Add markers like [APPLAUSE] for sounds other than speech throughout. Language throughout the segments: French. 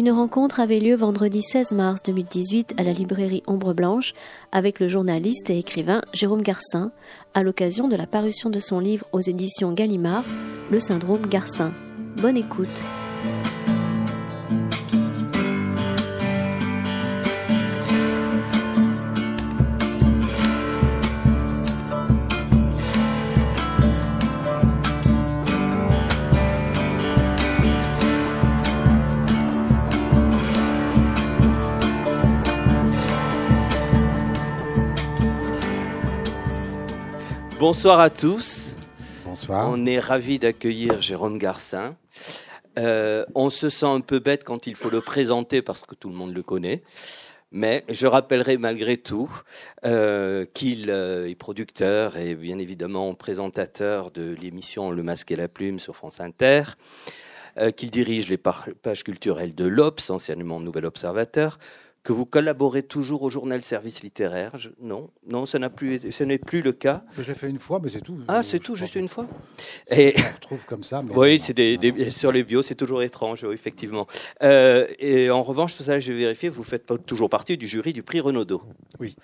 Une rencontre avait lieu vendredi 16 mars 2018 à la librairie Ombre Blanche avec le journaliste et écrivain Jérôme Garcin à l'occasion de la parution de son livre aux éditions Gallimard, Le syndrome Garcin. Bonne écoute. Bonsoir à tous. Bonsoir. On est ravis d'accueillir Jérôme Garcin. Euh, on se sent un peu bête quand il faut le présenter parce que tout le monde le connaît. Mais je rappellerai malgré tout euh, qu'il euh, est producteur et bien évidemment présentateur de l'émission Le Masque et la Plume sur France Inter, qu'il dirige les pages culturelles de l'Obs, anciennement Nouvel Observateur, que vous collaborez toujours au journal Service littéraire Non, non, ça n'a plus, ce n'est plus le cas. J'ai fait une fois, mais c'est tout. Ah, c'est tout, juste une fois. Et on retrouve comme ça. [LAUGHS] oui, c'est des, sur les bios, c'est toujours étrange, effectivement. Euh, et en revanche, ça, j'ai vérifié, vous faites pas toujours partie du jury du prix Renaudot. Oui.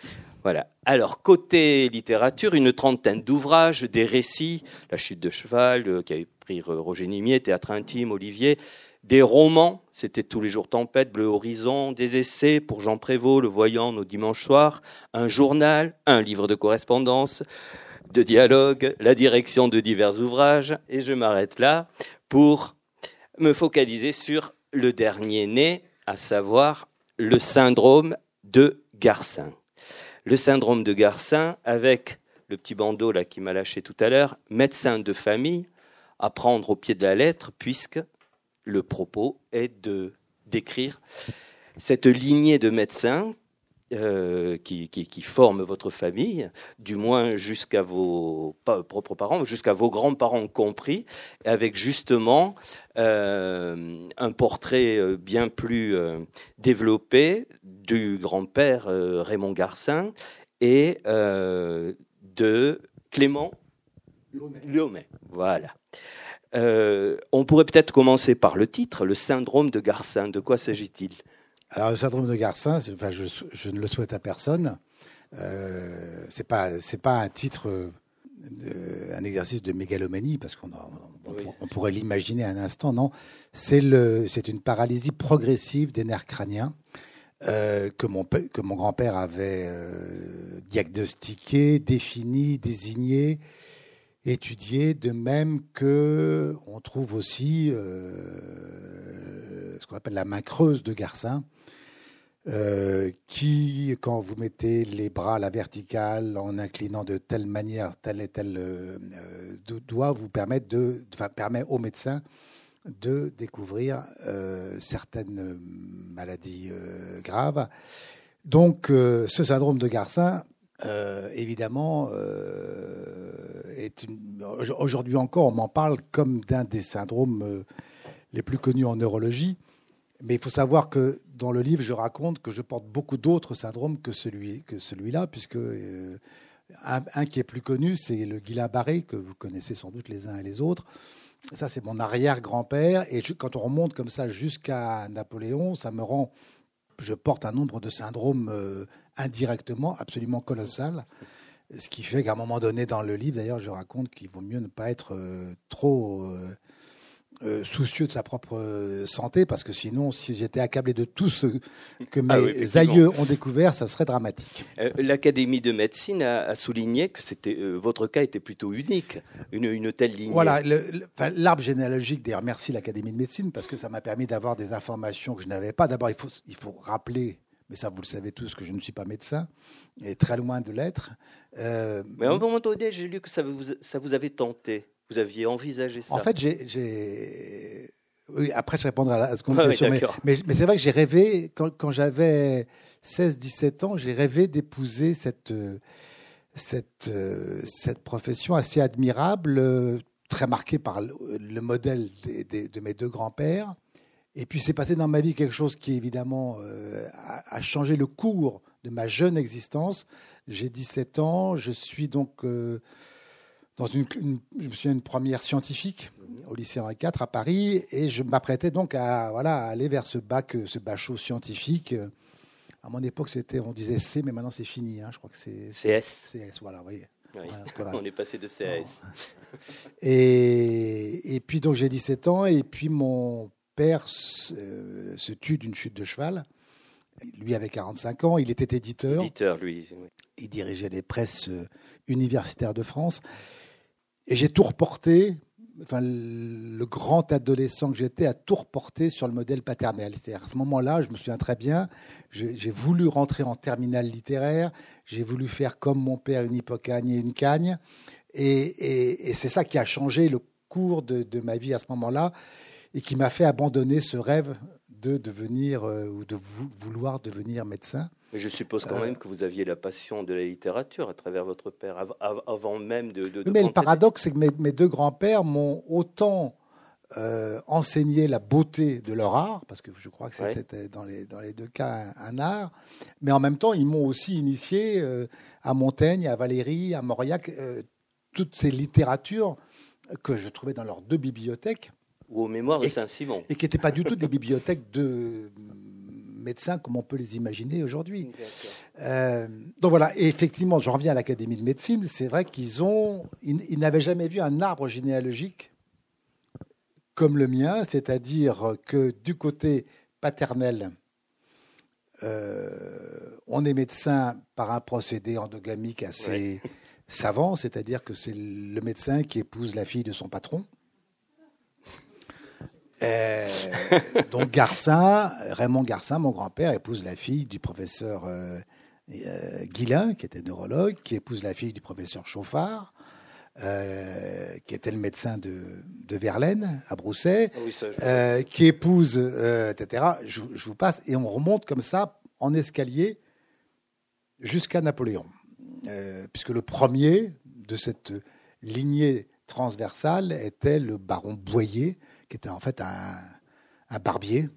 Voilà. Alors côté littérature, une trentaine d'ouvrages, des récits, La chute de cheval, euh, qui a pris Roger Nimier, Théâtre intime, Olivier des romans, c'était tous les jours Tempête, Bleu Horizon, des essais pour Jean Prévost, Le Voyant, nos dimanches soirs, un journal, un livre de correspondance, de dialogue, la direction de divers ouvrages, et je m'arrête là pour me focaliser sur le dernier né, à savoir le syndrome de Garcin. Le syndrome de Garcin avec le petit bandeau là qui m'a lâché tout à l'heure, médecin de famille, à prendre au pied de la lettre, puisque le propos est de d'écrire cette lignée de médecins euh, qui, qui, forment votre famille, du moins jusqu'à vos propres parents, jusqu'à vos grands-parents compris, avec justement euh, un portrait euh, bien plus développé du grand-père Raymond Garcin et de Clément Lyomet. Voilà. Euh, on pourrait peut-être commencer par le titre, le syndrome de Garcin. De quoi s'agit-il? Alors, le syndrome de Garcin, enfin, je, ne le souhaite à personne. Euh, c'est pas, c'est pas un titre, un exercice de mégalomanie, parce qu'on on, pourrait l'imaginer un instant. Non, c'est le, c'est une paralysie progressive des nerfs crâniens. Euh, que mon, que mon grand-père avait euh, diagnostiqué, défini, désigné étudié, de même que on trouve aussi euh, ce qu'on appelle la main creuse de Garcin, euh, qui, quand vous mettez les bras à la verticale en inclinant de telle manière, tel et tel euh, doigt, vous permettre de, permet au médecin de découvrir certaines maladies graves. Donc, ce syndrome de Garcin, euh, évidemment, euh, aujourd'hui encore, on m'en parle comme d'un des syndromes euh, les plus connus en neurologie. Mais il faut savoir que dans le livre, je raconte que je porte beaucoup d'autres syndromes que celui que celui-là, puisque un, qui est plus connu, c'est le Guillain-Barré que vous connaissez sans doute les uns et les autres. Ça, c'est mon arrière-grand-père. Et quand on remonte comme ça jusqu'à Napoléon, ça me rend je porte un nombre de syndromes euh, indirectement absolument colossal. Ce qui fait qu'à un moment donné dans le livre, d'ailleurs, je raconte qu'il vaut mieux ne pas être euh, trop euh, euh, soucieux de sa propre euh, santé, parce que sinon, si j'étais accablé de tout ce que ah mes aïeux ont découvert, ça serait dramatique. Euh, L'Académie de médecine a, souligné que c'était votre cas était plutôt unique, une, une telle ligne. Voilà, l'arbre généalogique, d'ailleurs, merci l'Académie de médecine, parce que ça m'a permis d'avoir des informations que je n'avais pas. D'abord, il faut, il faut rappeler mais ça vous le savez tous que je ne suis pas médecin, et très loin de l'être. mais à un moment donné, j'ai lu que ça vous, ça vous avait tenté. Vous aviez envisagé ça En fait, j'ai. Oui, après, je répondrai à la seconde question. mais, mais, c'est vrai que j'ai rêvé, quand, quand j'avais 16-17 ans, j'ai rêvé d'épouser cette, cette, cette profession assez admirable, très marquée par le, modèle de mes deux grands-pères. Et puis, c'est passé dans ma vie quelque chose qui, évidemment, euh, a, changé le cours de ma jeune existence. J'ai 17 ans, je suis donc. Euh, dans une, je me souviens une première scientifique au lycée Henri IV à Paris, et je m'apprêtais donc à voilà aller vers ce bac, ce bachot scientifique. À mon époque, c'était on disait C, mais maintenant c'est fini. Hein, je crois que c'est CS. CS, voilà, vous voyez. [LAUGHS] on est passé de CAS. Et, et, puis donc j'ai 17 ans, et puis mon père se, euh, se tue d'une chute de cheval. Lui avait 45 ans, il était éditeur. Éditeur, lui. Il dirigeait les presses euh, universitaires de France. Et j'ai tout reporté, enfin, le grand adolescent que j'étais a tout reporté sur le modèle paternel. C'est-à-dire à ce moment-là, je me souviens très bien, j'ai voulu rentrer en terminale littéraire, j'ai voulu faire comme mon père une hippocagne et une cagne. Et, c'est ça qui a changé le cours de, de ma vie à ce moment-là et qui m'a fait abandonner ce rêve de devenir euh, ou de vouloir devenir médecin. Mais je suppose quand même que vous aviez la passion de la littérature à travers votre père, avant même de... de, Mais le paradoxe, c'est que mes, deux grands-pères m'ont autant euh, enseigné la beauté de leur art, parce que je crois que c'était dans, les, dans les deux cas un, art, mais en même temps, ils m'ont aussi initié euh, à Montaigne, à Valéry, à Mauriac, toutes ces littératures que je trouvais dans leurs deux bibliothèques. Ou aux mémoires de Saint-Simon. Et qui n'étaient pas du tout des bibliothèques de médecins comme on peut les imaginer aujourd'hui. Euh, donc voilà, et effectivement, je reviens à l'Académie de médecine, c'est vrai qu'ils ont, ils, n'avaient jamais vu un arbre généalogique comme le mien, c'est-à-dire que du côté paternel, euh, on est médecin par un procédé endogamique assez savant, c'est-à-dire que c'est le médecin qui épouse la fille de son patron. Euh, donc Garcin, Raymond Garcin, mon grand-père, épouse la fille du professeur euh, euh, Guillain, qui était neurologue, qui épouse la fille du professeur Chauffard, qui était le médecin de, Verlaine à Brousset, ah qui épouse, etc. Je, je, vous passe, et on remonte comme ça en escalier jusqu'à Napoléon, puisque le premier de cette lignée transversale était le baron Boyer, qui était en fait un, barbier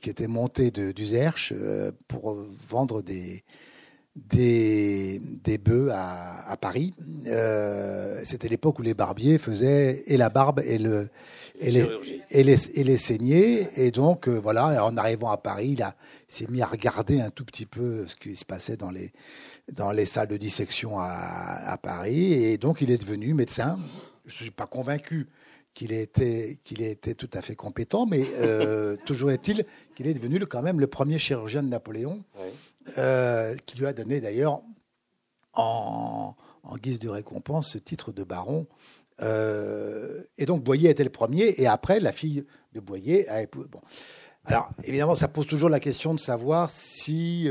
qui était monté d'Uzerche euh, pour vendre des, des, des bœufs à, Paris. Euh, c'était l'époque où les barbiers faisaient et la barbe et, le, et, les, et, les, et les saignées. Et donc, euh, voilà, en arrivant à Paris, il, s'est mis à regarder un tout petit peu ce qui se passait dans les, dans les salles de dissection à, à Paris. Et donc, il est devenu médecin. Je ne suis pas convaincu qu'il ait été, qu'il été tout à fait compétent, mais euh, [LAUGHS] toujours est-il qu'il est devenu quand même le premier chirurgien de Napoléon, euh, qui lui a donné d'ailleurs en, guise de récompense ce titre de baron. Euh, et donc Boyer était le premier, et après la fille de Boyer a épousé. Bon. Alors évidemment, ça pose toujours la question de savoir si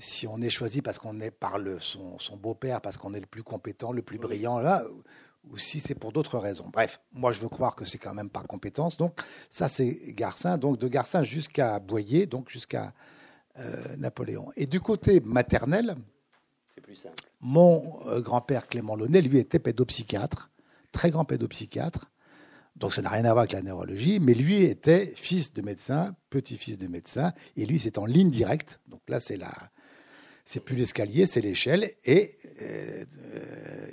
si on est choisi parce qu'on est par le, son, son beau-père, parce qu'on est le plus compétent, le plus brillant, là, ou si c'est pour d'autres raisons. Bref, moi je veux croire que c'est quand même par compétence. Donc ça c'est Garcin, donc de Garcin jusqu'à Boyer, donc jusqu'à euh, Napoléon. Et du côté maternel, plus simple. mon euh, grand-père Clément Launay, lui était pédopsychiatre, très grand pédopsychiatre. Donc ça n'a rien à voir avec la neurologie, mais lui était fils de médecin, petit-fils de médecin, et lui c'est en ligne directe. Donc là c'est la, c'est plus l'escalier, c'est l'échelle. Et euh,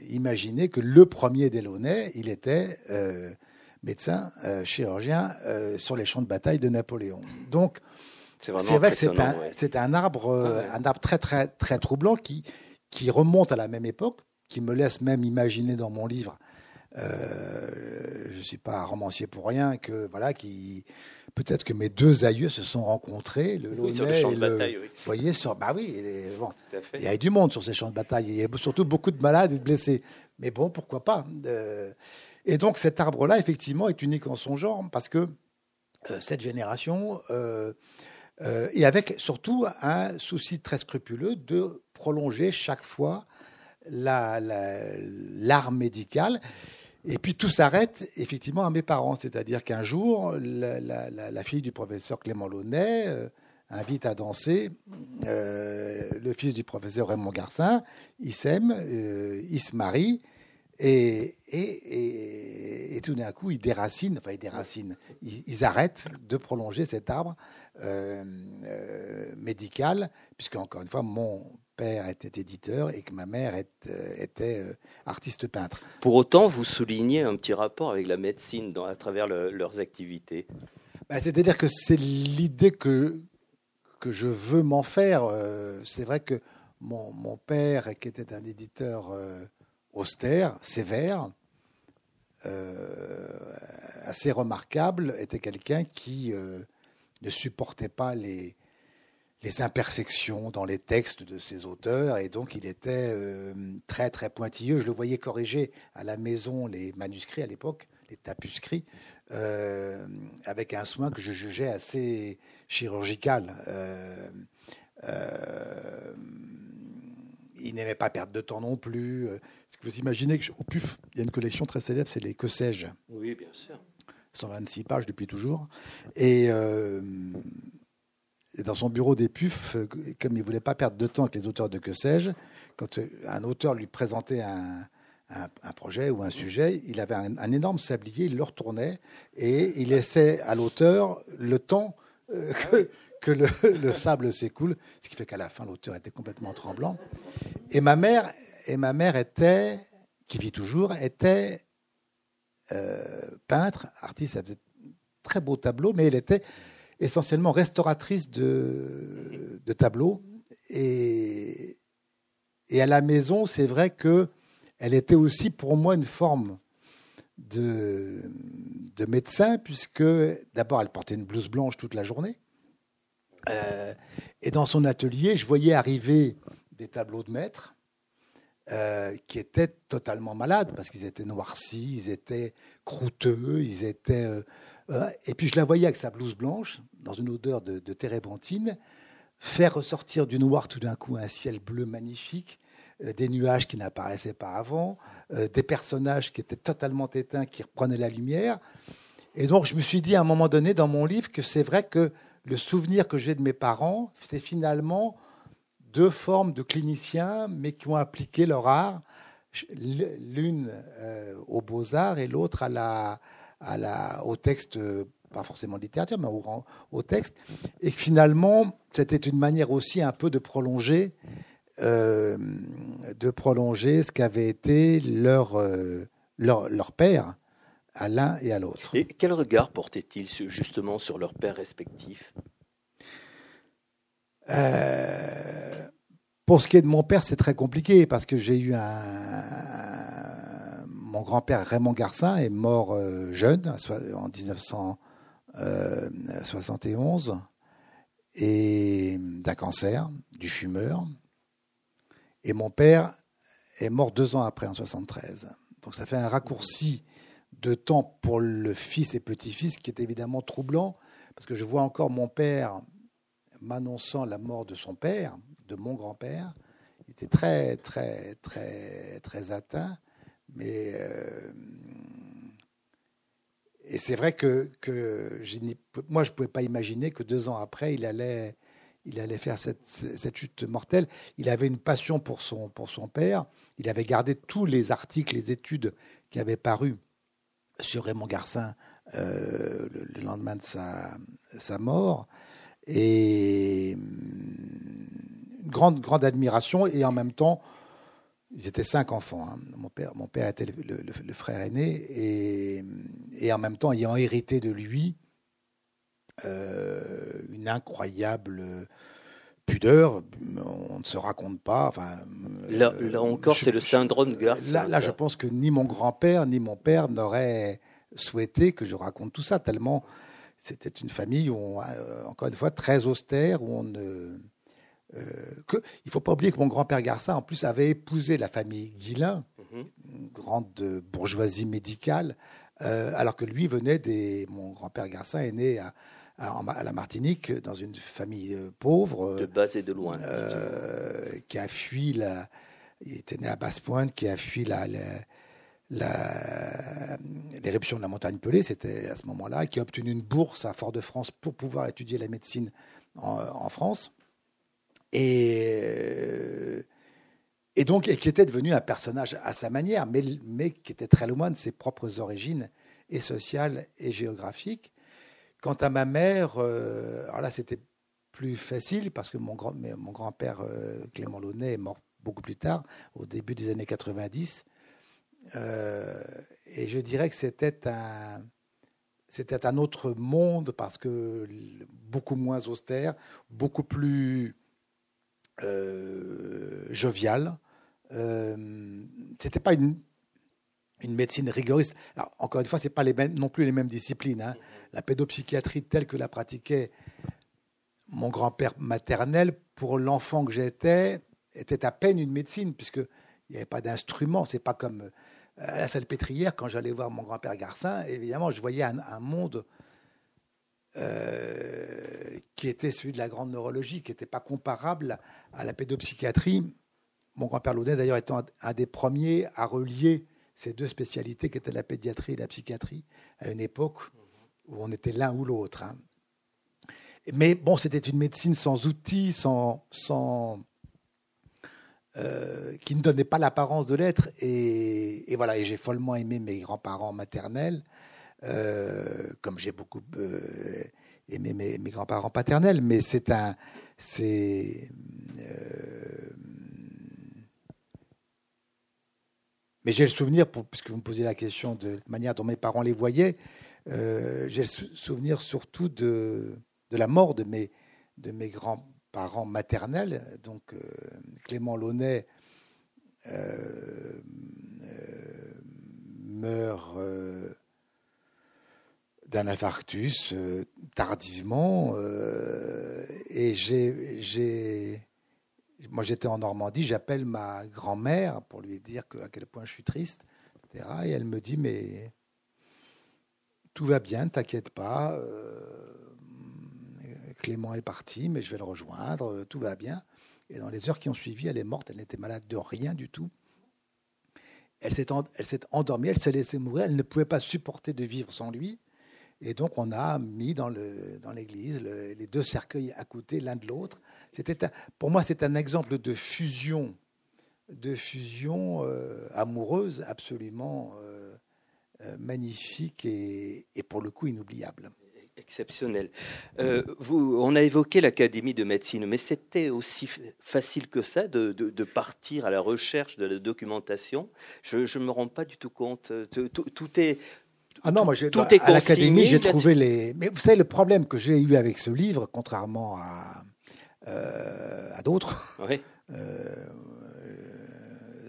imaginez que le premier Delaunay, il était euh, médecin, euh, chirurgien sur les champs de bataille de Napoléon. Donc, c'est vrai que c'est un, un, arbre, un arbre très, très, très troublant qui, qui remonte à la même époque, qui me laisse même imaginer dans mon livre. Je ne suis pas romancier pour rien, que voilà, qui peut-être que mes deux aïeux se sont rencontrés, le oui, sur le champ de bataille, oui. Vous voyez, sur, bah oui, bon, il y a du monde sur ces champs de bataille. Il y a surtout beaucoup de malades et de blessés. Mais bon, pourquoi pas euh, Et donc cet arbre-là, effectivement, est unique en son genre parce que euh, cette génération, euh, et avec surtout un souci très scrupuleux de prolonger chaque fois l'art la, médical. Et puis tout s'arrête effectivement à mes parents, c'est-à-dire qu'un jour, la, fille du professeur Clément Launay euh, invite à danser euh, le fils du professeur Raymond Garcin, ils s'aiment, euh, ils se marient, et, et, et, tout d'un coup, ils déracinent, enfin ils déracinent, ils, arrêtent de prolonger cet arbre médical, puisque encore une fois, mon père était éditeur et que ma mère était artiste peintre. Pour autant, vous soulignez un petit rapport avec la médecine dans, à travers leurs activités. Bah, c'est-à-dire que c'est l'idée que, que je veux m'en faire. c'est vrai que mon, mon, père, qui était un éditeur austère, sévère, assez remarquable, était quelqu'un qui ne supportait pas les, les imperfections dans les textes de ses auteurs et donc il était euh, très très pointilleux. Je le voyais corriger à la maison les manuscrits à l'époque, les tapuscrits, euh, avec un soin que je jugeais assez chirurgical. Euh, il n'aimait pas perdre de temps non plus. Est-ce que vous imaginez qu'au PUF, il y a une collection très célèbre, c'est les Que sais-je? Oui, bien sûr. 126 pages depuis toujours. Et, dans son bureau des PUF, comme il ne voulait pas perdre de temps avec les auteurs de Que sais-je, quand un auteur lui présentait un, projet ou un sujet, il avait un, énorme sablier, il le retournait et il laissait à l'auteur le temps [LAUGHS] que, que le, le, sable s'écoule, ce qui fait qu'à la fin, l'auteur était complètement tremblant. Et ma mère, était, qui vit toujours, était euh, peintre, artiste, elle faisait très beaux tableaux, mais elle était essentiellement restauratrice de, tableaux. Et, à la maison, c'est vrai que elle était aussi pour moi une forme de, de médecin, puisque d'abord elle portait une blouse blanche toute la journée. Euh, et dans son atelier, je voyais arriver des tableaux de maître euh, qui étaient totalement malades parce qu'ils étaient noircis, ils étaient croûteux, ils étaient. Euh, et puis je la voyais avec sa blouse blanche, dans une odeur de, de faire ressortir du noir tout d'un coup un ciel bleu magnifique, des nuages qui n'apparaissaient pas avant, des personnages qui étaient totalement éteints, qui reprenaient la lumière. Et donc je me suis dit à un moment donné dans mon livre que c'est vrai que le souvenir que j'ai de mes parents, c'est finalement deux formes de cliniciens, mais qui ont appliqué leur art, l'une euh, aux beaux-arts et l'autre à la, à la, au texte, pas forcément de littérature, mais au, au texte. Et finalement, c'était une manière aussi un peu de prolonger, euh, de prolonger ce qu'avait été leur, euh, leur, leur père à l'un et à l'autre. Et quel regard portaient-ils justement sur leurs pères respectifs? Euh, Pour ce qui est de mon père, c'est très compliqué parce que j'ai eu un. Mon grand-père Raymond Garcin est mort euh, jeune, en 1971, euh, et d'un cancer, du fumeur. Et mon père est mort deux ans après, en 73. Donc ça fait un raccourci de temps pour le fils et petit-fils qui est évidemment troublant, parce que je vois encore mon père m'annonçant la mort de son père, de mon grand-père. Il était très, très, très, très atteint, mais euh, et c'est vrai que, que moi je ne pouvais pas imaginer que deux ans après il allait, il allait faire cette, cette, chute mortelle. Il avait une passion pour son, pour son père. Il avait gardé tous les articles, les études qui avaient paru sur Raymond Garcin euh, le, lendemain de sa, sa mort. Et hum, une grande, grande admiration et en même temps, ils étaient cinq enfants. Hein. Mon, père, mon père était le, le, frère aîné et, et, en même temps, ayant hérité de lui euh, une incroyable pudeur, on ne se raconte pas. Enfin, là, là encore, c'est le syndrome de Garcin. Là, là je pense que ni mon grand-père ni mon père n'auraient souhaité que je raconte tout ça, tellement c'était une famille, où euh, encore une fois, très austère, où on ne. Euh, que, il ne faut pas oublier que mon grand-père Garcin, en plus, avait épousé la famille Guillain, mhm. une grande bourgeoisie médicale, euh, alors que lui venait des. Mon grand-père Garcin est né à, à, la Martinique, dans une famille pauvre. De bas et de loin. qui a fui la. Il était né à Basse-Pointe, qui a fui la l'éruption de la montagne Pelée, c'était à ce moment-là, qui a obtenu une bourse à Fort-de-France pour pouvoir étudier la médecine en, France. Et, et donc, et qui était devenu un personnage à sa manière, mais, qui était très loin de ses propres origines, et sociales et géographiques. Quant à ma mère, euh, alors là, c'était plus facile parce que mon, grand, mon grand-père Clément Launay est mort beaucoup plus tard, au début des années 90. et je dirais que c'était un, autre monde parce que beaucoup moins austère, beaucoup plus euh, jovial. Euh, c'était pas une, une médecine rigoriste. encore une fois, c'est pas les mêmes, non plus les mêmes disciplines. Hein. La pédopsychiatrie telle que la pratiquait mon grand-père maternel, pour l'enfant que j'étais, était à peine une médecine puisque il n'y avait pas d'instrument. C'est pas comme à la salle pétrière, quand j'allais voir mon grand-père Garcin, évidemment, je voyais un, monde euh, qui était celui de la grande neurologie, qui n'était pas comparable à la pédopsychiatrie. Mon grand-père Laudet, d'ailleurs, étant un des premiers à relier ces deux spécialités, qui étaient la pédiatrie et la psychiatrie, à une époque où on était l'un ou l'autre. Hein. Mais bon, c'était une médecine sans outils, sans, sans euh, qui ne donnait pas l'apparence de l'être. Et, voilà, j'ai follement aimé mes grands-parents maternels, euh, comme j'ai beaucoup euh, aimé mes, grands-parents paternels. Mais c'est un, c'est mais j'ai le souvenir, pour, puisque vous me posez la question de la manière dont mes parents les voyaient, j'ai le souvenir surtout de, de la mort de mes, de mes grands parents maternels. Donc euh, Clément Launay euh, euh, meurt d'un infarctus tardivement. et j'ai, moi j'étais en Normandie, j'appelle ma grand-mère pour lui dire que, à quel point je suis triste, etc. Et elle me dit, mais tout va bien, t'inquiète pas. Clément est parti, mais je vais le rejoindre, euh, tout va bien. Et dans les heures qui ont suivi, elle est morte, elle n'était malade de rien du tout. Elle s'est, endormie, elle s'est laissée mourir, elle ne pouvait pas supporter de vivre sans lui. Et donc on a mis dans, l'église les deux cercueils à côté l'un de l'autre. Pour moi, c'est un exemple de fusion, de fusion euh, amoureuse absolument euh, magnifique et, pour le coup inoubliable. Exceptionnel. Euh, on a évoqué l'Académie de médecine, mais c'était aussi facile que ça de, partir à la recherche de la documentation. Je ne me rends pas du tout compte. Tout, est. Ah non, moi, tout est à l'Académie, j'ai trouvé les. Mais vous savez, le problème que j'ai eu avec ce livre, contrairement à, euh, à d'autres, euh,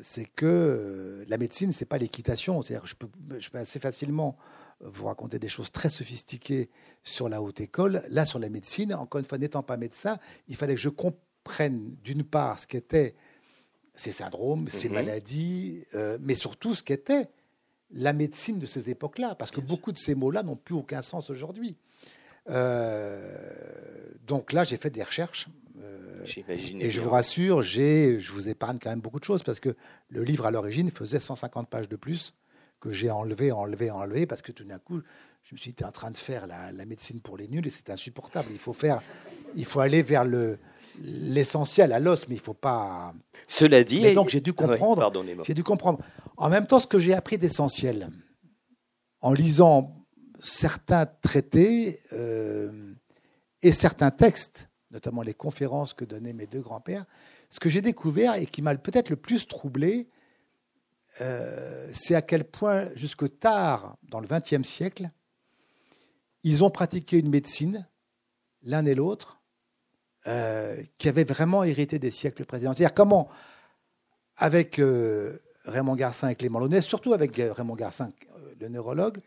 c'est que la médecine, c'est pas l'équitation. C'est-à-dire, je peux, je peux assez facilement vous racontez des choses très sophistiquées sur la haute école. Là, sur la médecine, encore une fois, n'étant pas médecin, il fallait que je comprenne d'une part ce qu'étaient ces syndromes, ces mhm. maladies, euh, mais surtout ce qu'était la médecine de ces époques-là, parce que beaucoup de ces mots-là n'ont plus aucun sens aujourd'hui. Euh, donc là, j'ai fait des recherches. Euh, et je vous rassure, je vous épargne quand même beaucoup de choses, parce que le livre à l'origine faisait 150 pages de plus que j'ai enlevé, enlevé, enlevé, parce que tout d'un coup, je me suis dit, en train de faire la, médecine pour les nuls et c'est insupportable. Il faut faire, il faut aller vers le l'essentiel à l'os, mais il faut pas. Cela dit, donc j'ai dû comprendre. j'ai dû comprendre. En même temps, ce que j'ai appris d'essentiel, en lisant certains traités euh, et certains textes, notamment les conférences que donnaient mes deux grands-pères, ce que j'ai découvert et qui m'a peut-être le plus troublé, euh, c'est à quel point, jusque tard dans le XXe siècle, ils ont pratiqué une médecine, l'un et l'autre, euh, qui avait vraiment hérité des siècles précédents. C'est-à-dire comment, avec Raymond Garcin et Clément Launay, surtout avec Raymond Garcin, le neurologue,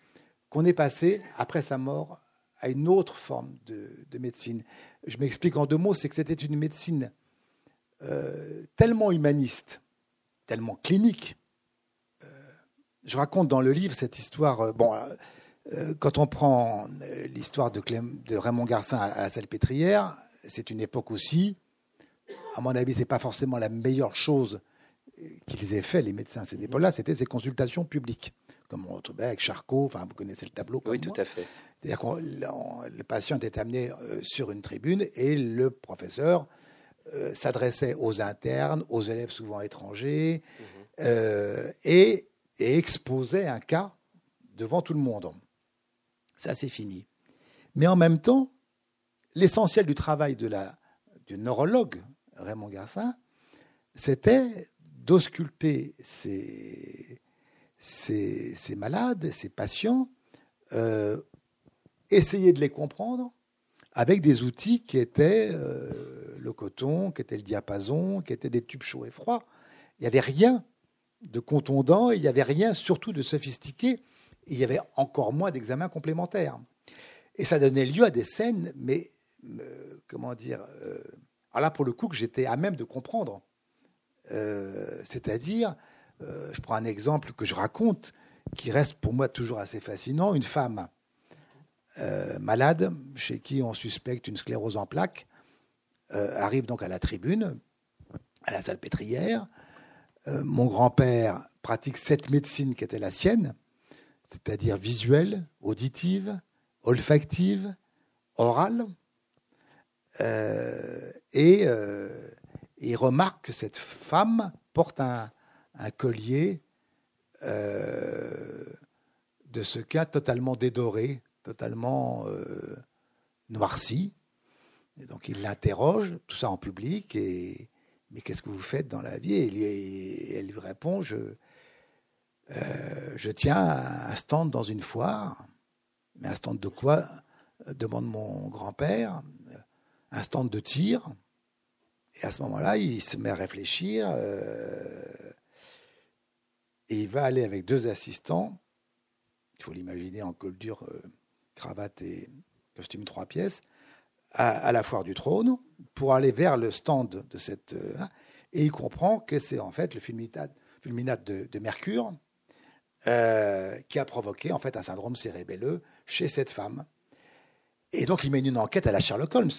qu'on est passé, après sa mort, à une autre forme de, médecine. Je m'explique en deux mots, c'est que c'était une médecine tellement humaniste, tellement clinique, je raconte dans le livre cette histoire. Euh, bon, euh, euh, quand on prend l'histoire de, de, Raymond Garcin à, la Salpêtrière, c'est une époque aussi. À mon avis, c'est pas forcément la meilleure chose qu'ils aient fait les médecins à cette époque-là. C'était ces consultations publiques, comme on retrouvait avec Charcot. Enfin, vous connaissez le tableau. oui, tout à fait. C'est-à-dire que le patient était amené sur une tribune et le professeur s'adressait aux internes, aux élèves souvent étrangers, mmh. et et exposait un cas devant tout le monde. Ça, c'est fini. Mais en même temps, l'essentiel du travail de la, du neurologue Raymond Garcin, c'était d'ausculter ces, ces, malades, ces patients, euh, essayer de les comprendre avec des outils qui étaient euh, le coton, qui étaient le diapason, qui étaient des tubes chauds et froids. Il n'y avait rien de contondant, il n'y avait rien surtout de sophistiqué, il y avait encore moins d'examens complémentaires. Et ça donnait lieu à des scènes, mais euh, comment dire, euh, là pour le coup que j'étais à même de comprendre. Euh, c'est-à-dire, je prends un exemple que je raconte, qui reste pour moi toujours assez fascinant, une femme malade, chez qui on suspecte une sclérose en plaques, arrive donc à la tribune, à la salpêtrière. mon grand-père pratique cette médecine qui était la sienne, c'est-à-dire visuelle, auditive, olfactive, orale. Euh, et euh, il remarque que cette femme porte un, collier euh, de ce cas totalement dédoré, totalement noirci. Et donc il l'interroge, tout ça en public, et mais qu'est-ce que vous faites dans la vie? Et, elle lui répond, je, je tiens un stand dans une foire. Mais un stand de quoi? demande mon grand-père un stand de tir. Et à ce moment-là, il se met à réfléchir. Euh, et il va aller avec deux assistants. Il faut l'imaginer en col dur, euh, cravate et costume trois pièces, à, la foire du trône, pour aller vers le stand de cette. Euh, et il comprend que c'est en fait le fulminate, fulminate de, de, Mercure qui a provoqué en fait un syndrome cérébelleux chez cette femme. Et donc, il mène une enquête à la Sherlock Holmes,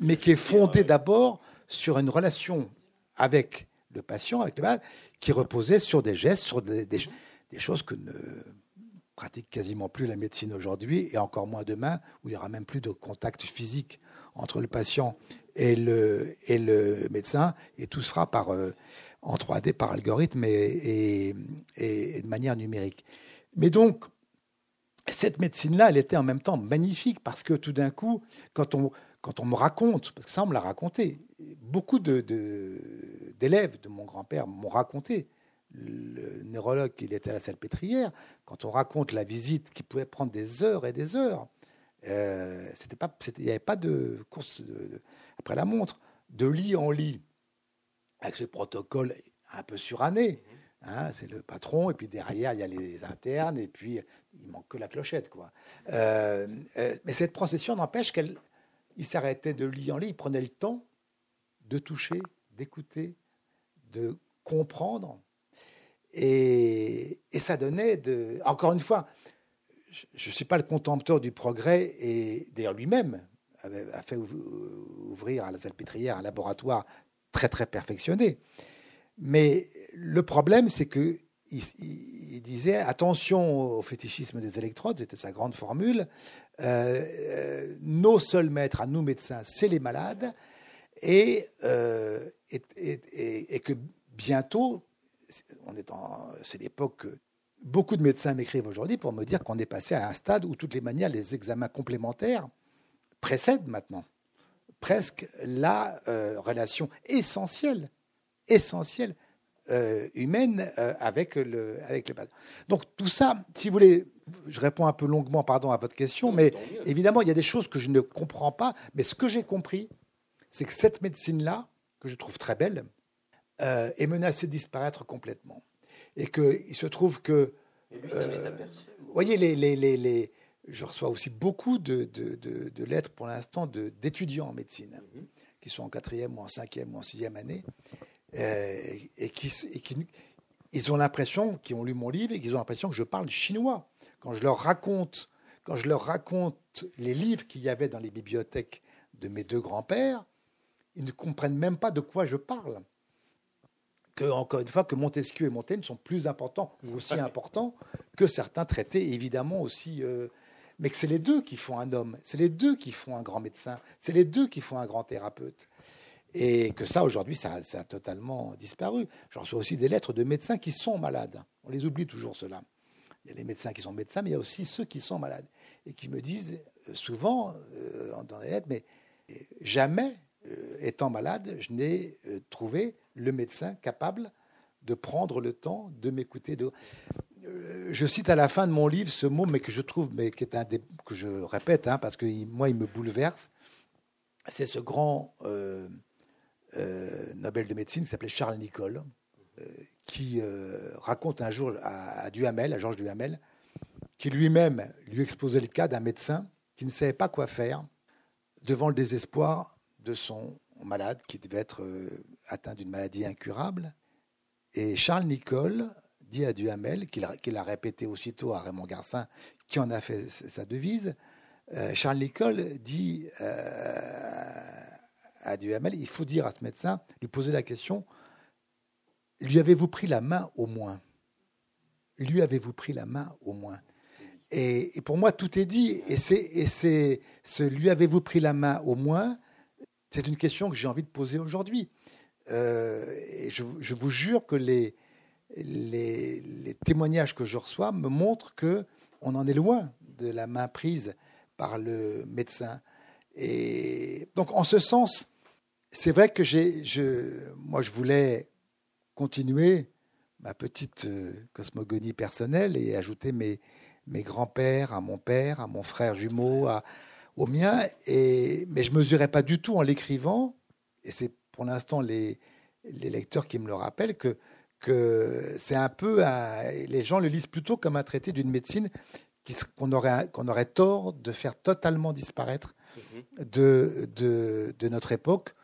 mais qui est fondée d'abord sur une relation avec le patient, avec le malade, qui reposait sur des gestes, sur des, choses que ne pratique quasiment plus la médecine aujourd'hui, et encore moins demain, où il n'y aura même plus de contact physique entre le patient et le, médecin, et tout se fera par, euh, en 3D par algorithme et de manière numérique. Mais donc, cette médecine-là, elle était en même temps magnifique parce que tout d'un coup, quand on, quand on me raconte, parce que ça, on me l'a raconté, beaucoup d'élèves de, de, mon grand-père m'ont raconté. Le neurologue, il était à la salpêtrière, quand on raconte la visite qui pouvait prendre des heures et des heures, euh, pas, il n'y avait pas de course après la montre, de lit en lit, avec ce protocole un peu suranné. Hein, c'est le patron, et puis derrière, il y a les internes, et puis il manque que la clochette. quoi. Euh, euh, mais cette procession n'empêche qu'il s'arrêtait de lit en lit, il prenait le temps de toucher, d'écouter, de comprendre. Et, ça donnait de. Encore une fois, je ne suis pas le contempteur du progrès, et d'ailleurs lui-même a fait ouvrir à la salpêtrière un laboratoire très très perfectionné. Mais le problème, c'est que il, disait attention au fétichisme des électrodes, c'était sa grande formule. Euh, euh, nos seuls maîtres, à nous médecins, c'est les malades, et, euh, et, que bientôt, on est c'est l'époque que beaucoup de médecins m'écrivent aujourd'hui pour me dire qu'on est passé à un stade où, toutes les manières, les examens complémentaires précèdent maintenant presque la relation essentielle, essentielle euh, humaine euh, avec, le, avec les bases. Donc tout ça, si vous voulez, je réponds un peu longuement, pardon, à votre question, mais évidemment, il y a des choses que je ne comprends pas. Mais ce que j'ai compris, c'est que cette médecine-là, que je trouve très belle, euh, est menacée de disparaître complètement. Et qu'il se trouve que... vous voyez, les, les, les, les, je reçois aussi beaucoup de, de, de, lettres pour l'instant d'étudiants en médecine, mhm. qui sont en quatrième ou en cinquième ou en sixième année, euh, et, qui, ils ont l'impression, qui ont lu mon livre, et qu'ils ont l'impression que je parle chinois. Quand je leur raconte, quand je leur raconte les livres qu'il y avait dans les bibliothèques de mes deux grands-pères, ils ne comprennent même pas de quoi je parle. Que, encore une fois, que Montesquieu et Montaigne sont plus importants ou aussi importants que certains traités, évidemment aussi. Euh, mais que c'est les deux qui font un homme, c'est les deux qui font un grand médecin, c'est les deux qui font un grand thérapeute. Et que ça, aujourd'hui, ça, a totalement disparu. J'en reçois aussi des lettres de médecins qui sont malades. On les oublie toujours, cela. Il y a les médecins qui sont médecins, mais il y a aussi ceux qui sont malades et qui me disent souvent dans les lettres, mais jamais, étant malade, je n'ai trouvé le médecin capable de prendre le temps de m'écouter. De... Je cite à la fin de mon livre ce mot, mais que je trouve, mais qui est un des, que je répète, hein, parce que moi, il me bouleverse. C'est ce grand Nobel de médecine qui s'appelait Charles Nicolle, qui euh, raconte un jour à, Duhamel, à Georges Duhamel, qui lui-même lui exposait le cas d'un médecin qui ne savait pas quoi faire devant le désespoir de son malade qui devait être euh, atteint d'une maladie incurable. Et Charles Nicole dit à Duhamel, qu'il a, répété aussitôt à Raymond Garcin, qui en a fait sa devise, euh, Charles Nicole dit à Duhamel, il faut dire à ce médecin, lui poser la question, lui avez-vous pris la main au moins? Lui avez-vous pris la main au moins? Et, pour moi, tout est dit. Et c'est ce lui avez-vous pris la main au moins? C'est une question que j'ai envie de poser aujourd'hui. Euh, et je, vous jure que les, témoignages que je reçois me montrent que on en est loin de la main prise par le médecin. Et donc, en ce sens, c'est vrai que j'ai, moi, je voulais continuer ma petite euh, cosmogonie personnelle et ajouter mes, mes grands-pères à mon père, à mon frère jumeau, à, au mien. Et, mais je ne mesurais pas du tout en l'écrivant, et c'est pour l'instant les, les lecteurs qui me le rappellent, que, que c'est un peu, les gens le lisent plutôt comme un traité d'une médecine qu'on aurait, qu'on aurait tort de faire totalement disparaître mhm. de, de, de notre époque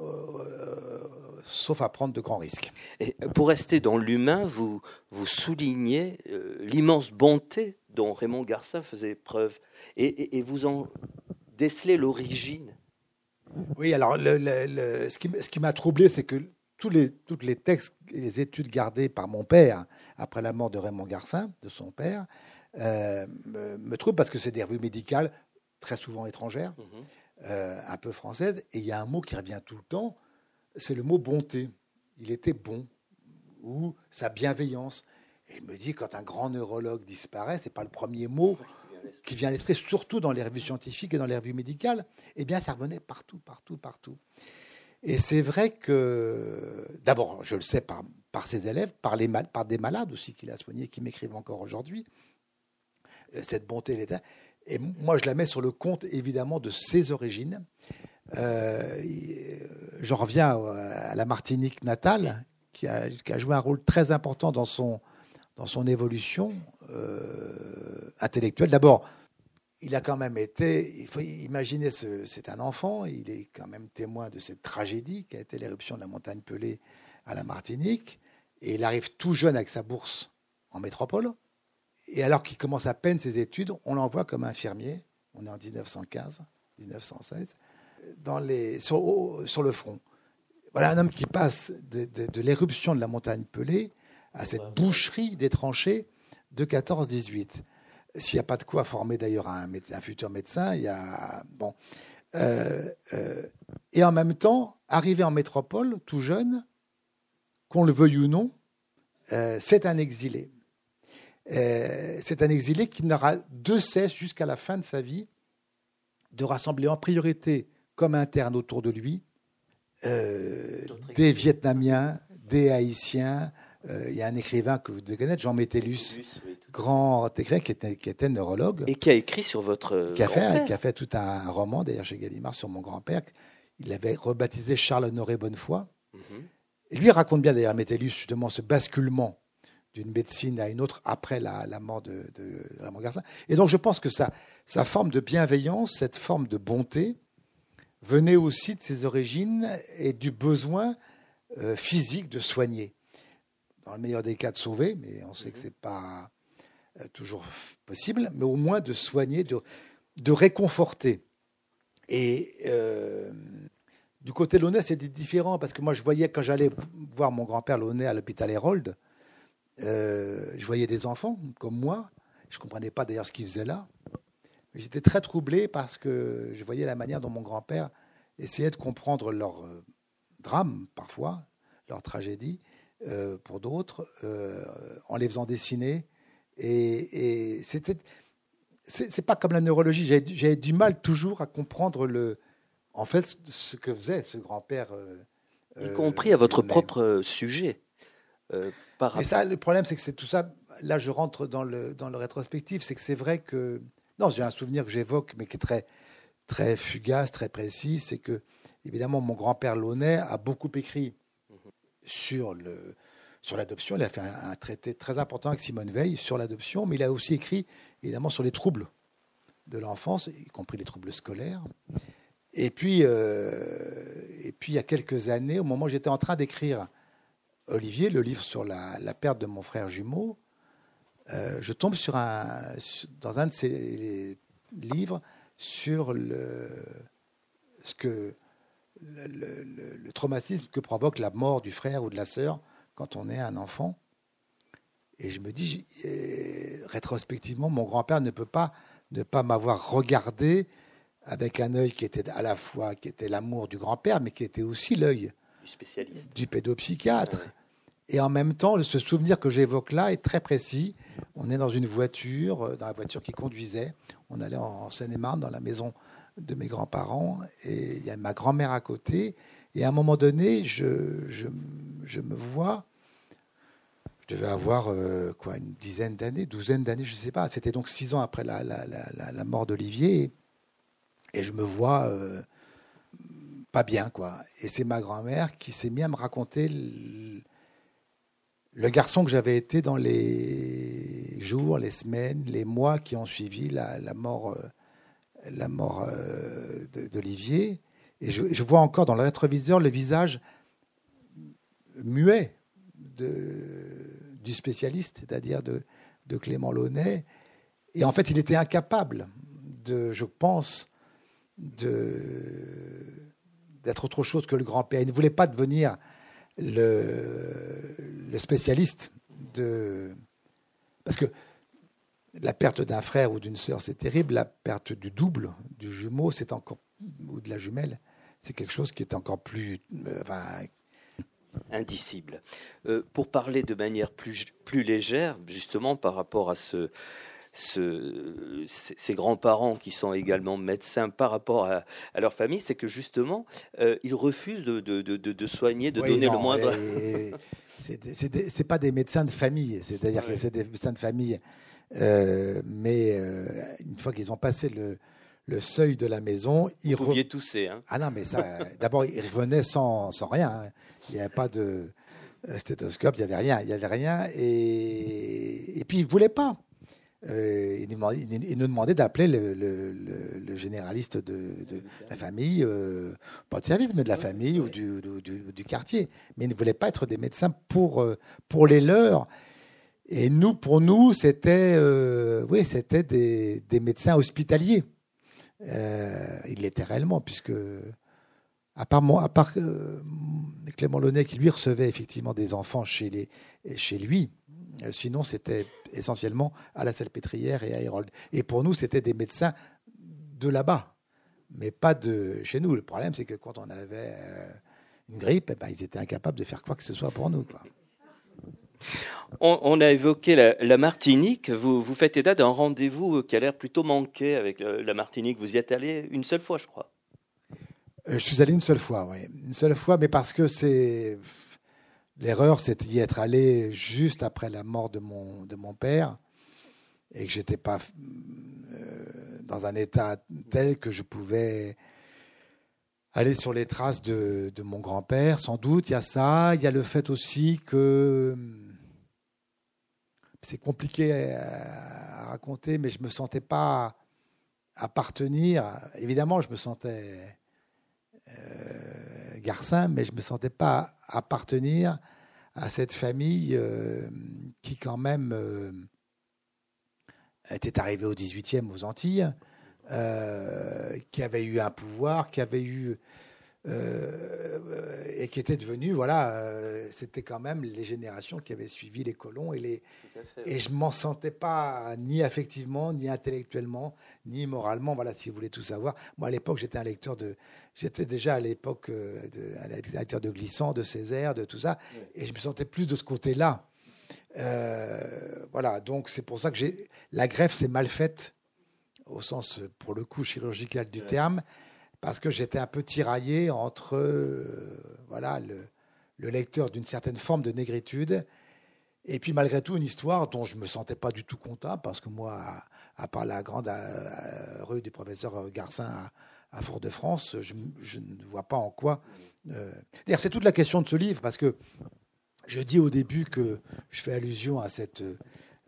euh, sauf à prendre de grands risques. Et pour rester dans l'humain, vous, vous soulignez euh, l'immense bonté dont Raymond Garcin faisait preuve, et, vous en décelez l'origine. Oui, alors ce qui, ce qui m'a troublé, c'est que tous les, textes et les études gardées par mon père après la mort de Raymond Garcin, de son père, euh, me, troublent parce que c'est des revues médicales très souvent étrangères. Mhm. Euh, un peu française. Et il y a un mot qui revient tout le temps, c'est le mot bonté. Il était bon, ou sa bienveillance. Je me dis, quand un grand neurologue disparaît, c'est pas le premier mot qui vient à l'esprit, surtout dans les revues scientifiques et dans les revues médicales. Eh bien, ça revenait partout, partout, partout. Et c'est vrai que, d'abord, je le sais par, par ses élèves, par, les, des malades aussi qu'il a soignés, qui m'écrivent encore aujourd'hui, euh, cette bonté, l'état. Et moi, je la mets sur le compte, évidemment, de ses origines. Euh, J'en reviens à la Martinique natale, qui a, joué un rôle très important dans son, dans son évolution euh, intellectuelle. D'abord, il a quand même été, il faut imaginer, c'est un enfant, il est quand même témoin de cette tragédie qui a été l'éruption de la montagne Pelée à la Martinique. Et il arrive tout jeune avec sa bourse en métropole. Et alors qu'il commence à peine ses études, on l'envoie comme infirmier, on est en 1915, 1916, dans les, sur, sur le front. Voilà un homme qui passe de, l'éruption de la montagne Pelée à cette boucherie des tranchées de 14-18. S'il n'y a pas de quoi former d'ailleurs un, un, futur médecin, il y a. Bon. Euh, euh, et en même temps, arriver en métropole, tout jeune, qu'on le veuille ou non, euh, c'est un exilé. C'est un exilé qui n'aura de cesse jusqu'à la fin de sa vie de rassembler en priorité comme interne autour de lui des Vietnamiens, des Haïtiens. Euh, il y a un écrivain que vous devez connaître, Jean Métellus, grand écrivain qui était, qui était neurologue. Et qui a écrit sur votre. Qui a, fait, qui a fait tout un roman, d'ailleurs, chez Gallimard, sur mon grand-père. Il l'avait rebaptisé Charles-Honoré Bonnefoy. Mhm. Et lui raconte bien, d'ailleurs, Métellus, justement, ce basculement d'une médecine à une autre après la, mort de, Raymond Garcin. Et donc je pense que sa, sa forme de bienveillance, cette forme de bonté, venait aussi de ses origines et du besoin euh, physique de soigner. Dans le meilleur des cas, de sauver, mais on sait que ce n'est pas euh, toujours possible, mais au moins de soigner, de, de réconforter. Et euh, du côté Launay, c'était différent parce que moi, je voyais quand j'allais voir mon grand-père Launay à l'hôpital Hérold, euh, je voyais des enfants comme moi. Je ne comprenais pas d'ailleurs ce qu'ils faisaient là. Mais j'étais très troublé parce que je voyais la manière dont mon grand-père essayait de comprendre leur drame, parfois, leur tragédie, euh, pour d'autres, en les faisant dessiner. Et, c'était, c'est pas comme la neurologie. J'ai du mal toujours à comprendre le, en fait, ce que faisait ce grand-père. y compris à votre propre sujet. par... Et ça, le problème, c'est que c'est tout ça. Là, je rentre dans le, dans le rétrospectif. C'est que c'est vrai que. Non, j'ai un souvenir que j'évoque, mais qui est très, très fugace, très précis. C'est que, évidemment, mon grand-père Launay a beaucoup écrit sur le, sur l'adoption. Il a fait un, traité très important avec Simone Veil sur l'adoption, mais il a aussi écrit évidemment sur les troubles de l'enfance, y compris les troubles scolaires. Et puis, euh, et puis, il y a quelques années, au moment où j'étais en train d'écrire Olivier, le livre sur la, perte de mon frère jumeau, euh, je tombe sur un, dans un de ces livres sur le, ce que le, traumatisme que provoque la mort du frère ou de la sœur quand on est un enfant. Et je me dis, rétrospectivement, mon grand-père ne peut pas ne pas m'avoir regardé avec un œil qui était à la fois qui était l'amour du grand-père, mais qui était aussi l'œil du spécialiste, du pédopsychiatre. Et en même temps, ce souvenir que j'évoque là est très précis. On est dans une voiture, euh, dans la voiture qui conduisait. On allait en Seine-et-Marne, dans la maison de mes grands-parents, et il y a ma grand-mère à côté. Et à un moment donné, je, je, me vois je devais avoir euh, quoi, une dizaine d'années, douzaine d'années, je ne sais pas. C'était donc six ans après la, la, la, la mort d'Olivier. Et je me vois euh, pas bien, quoi. Et c'est ma grand-mère qui s'est mise à me raconter le, garçon que j'avais été dans les jours, les semaines, les mois qui ont suivi la, mort, euh, la mort d'Olivier. Et je, vois encore dans le rétroviseur le visage muet du spécialiste, c'est-à-dire de, Clément Launay. Et en fait, il était incapable de, je pense, d'être autre chose que le grand-père. Il ne voulait pas devenir le spécialiste de... Parce que la perte d'un frère ou d'une sœur, c'est terrible. La perte du double, du jumeau, c'est encore ou de la jumelle, c'est quelque chose qui est encore plus, euh, indicible. Euh, pour parler de manière plus, plus légère, justement par rapport à ce, ce, ces grands-parents qui sont également médecins par rapport à, leur famille, c'est que justement, euh, ils refusent de, de, de, de soigner, de donner le moindre. C'est pas des médecins de famille, c'est-à-dire que c'est des médecins de famille. Euh, mais une fois qu'ils ont passé le, le seuil de la maison. Vous pouviez tousser. Hein. Ah non, mais ça, [LAUGHS] d'abord, il revenait sans, sans rien. Hein. Il n'y avait pas de euh, stéthoscope, il n'y avait rien. Il n'y avait rien. Et, et puis, il ne voulait pas. Euh, il, nous il, demandait d'appeler le, le, le, généraliste de, de la famille, euh, pas de service, mais de la famille ou du, du, du, quartier. Mais il ne voulait pas être des médecins pour, euh, pour les leurs. Et nous, pour nous, c'était euh, oui, c'était des, médecins hospitaliers. Euh, il l'était réellement, puisque, à part, euh, Clément Launay, qui lui recevait effectivement des enfants chez, lui, euh, sinon c'était essentiellement à la Salpêtrière et à Hérold. Et pour nous, c'était des médecins de là-bas, mais pas de chez nous. Le problème, c'est que quand on avait une grippe, eh ben, ils étaient incapables de faire quoi que ce soit pour nous. On, a évoqué la, Martinique. Vous, vous faites état d'un rendez-vous qui a l'air plutôt manqué avec la Martinique. Vous y êtes allé une seule fois, je crois. Euh, je suis allé une seule fois, oui. Une seule fois, mais parce que c'est. L'erreur, c'était d'y être allé juste après la mort de mon, de mon père et que j'étais pas euh, dans un état tel que je pouvais aller sur les traces de, de mon grand-père. Sans doute, il y a ça. Il y a le fait aussi que c'est compliqué à, raconter, mais je me sentais pas appartenir. Évidemment, je me sentais euh, garcin, mais je me sentais pas appartenir à cette famille euh, qui, quand même, euh, était arrivée au 18e aux Antilles, euh, qui avait eu un pouvoir, qui avait eu euh, et qui était devenu, voilà, euh, c'était quand même les générations qui avaient suivi les colons et les. Et je m'en sentais pas ni affectivement, ni intellectuellement, ni moralement. Voilà, si vous voulez tout savoir. Moi, à l'époque, j'étais un lecteur de. J'étais déjà à l'époque euh, un lecteur de Glissant, de Césaire, de tout ça, et je me sentais plus de ce côté-là. voilà, donc c'est pour ça que j'ai la greffe s'est mal faite au sens, pour le coup, chirurgical du terme, parce que j'étais un peu tiraillé entre euh, voilà, le, le lecteur d'une certaine forme de négritude et puis malgré tout une histoire dont je me sentais pas du tout content, parce que moi, à, part la grande euh, rue du professeur Garcin à, Fort-de-France, je, ne vois pas en quoi... Euh, d'ailleurs, c'est toute la question de ce livre, parce que je dis au début que je fais allusion à cette,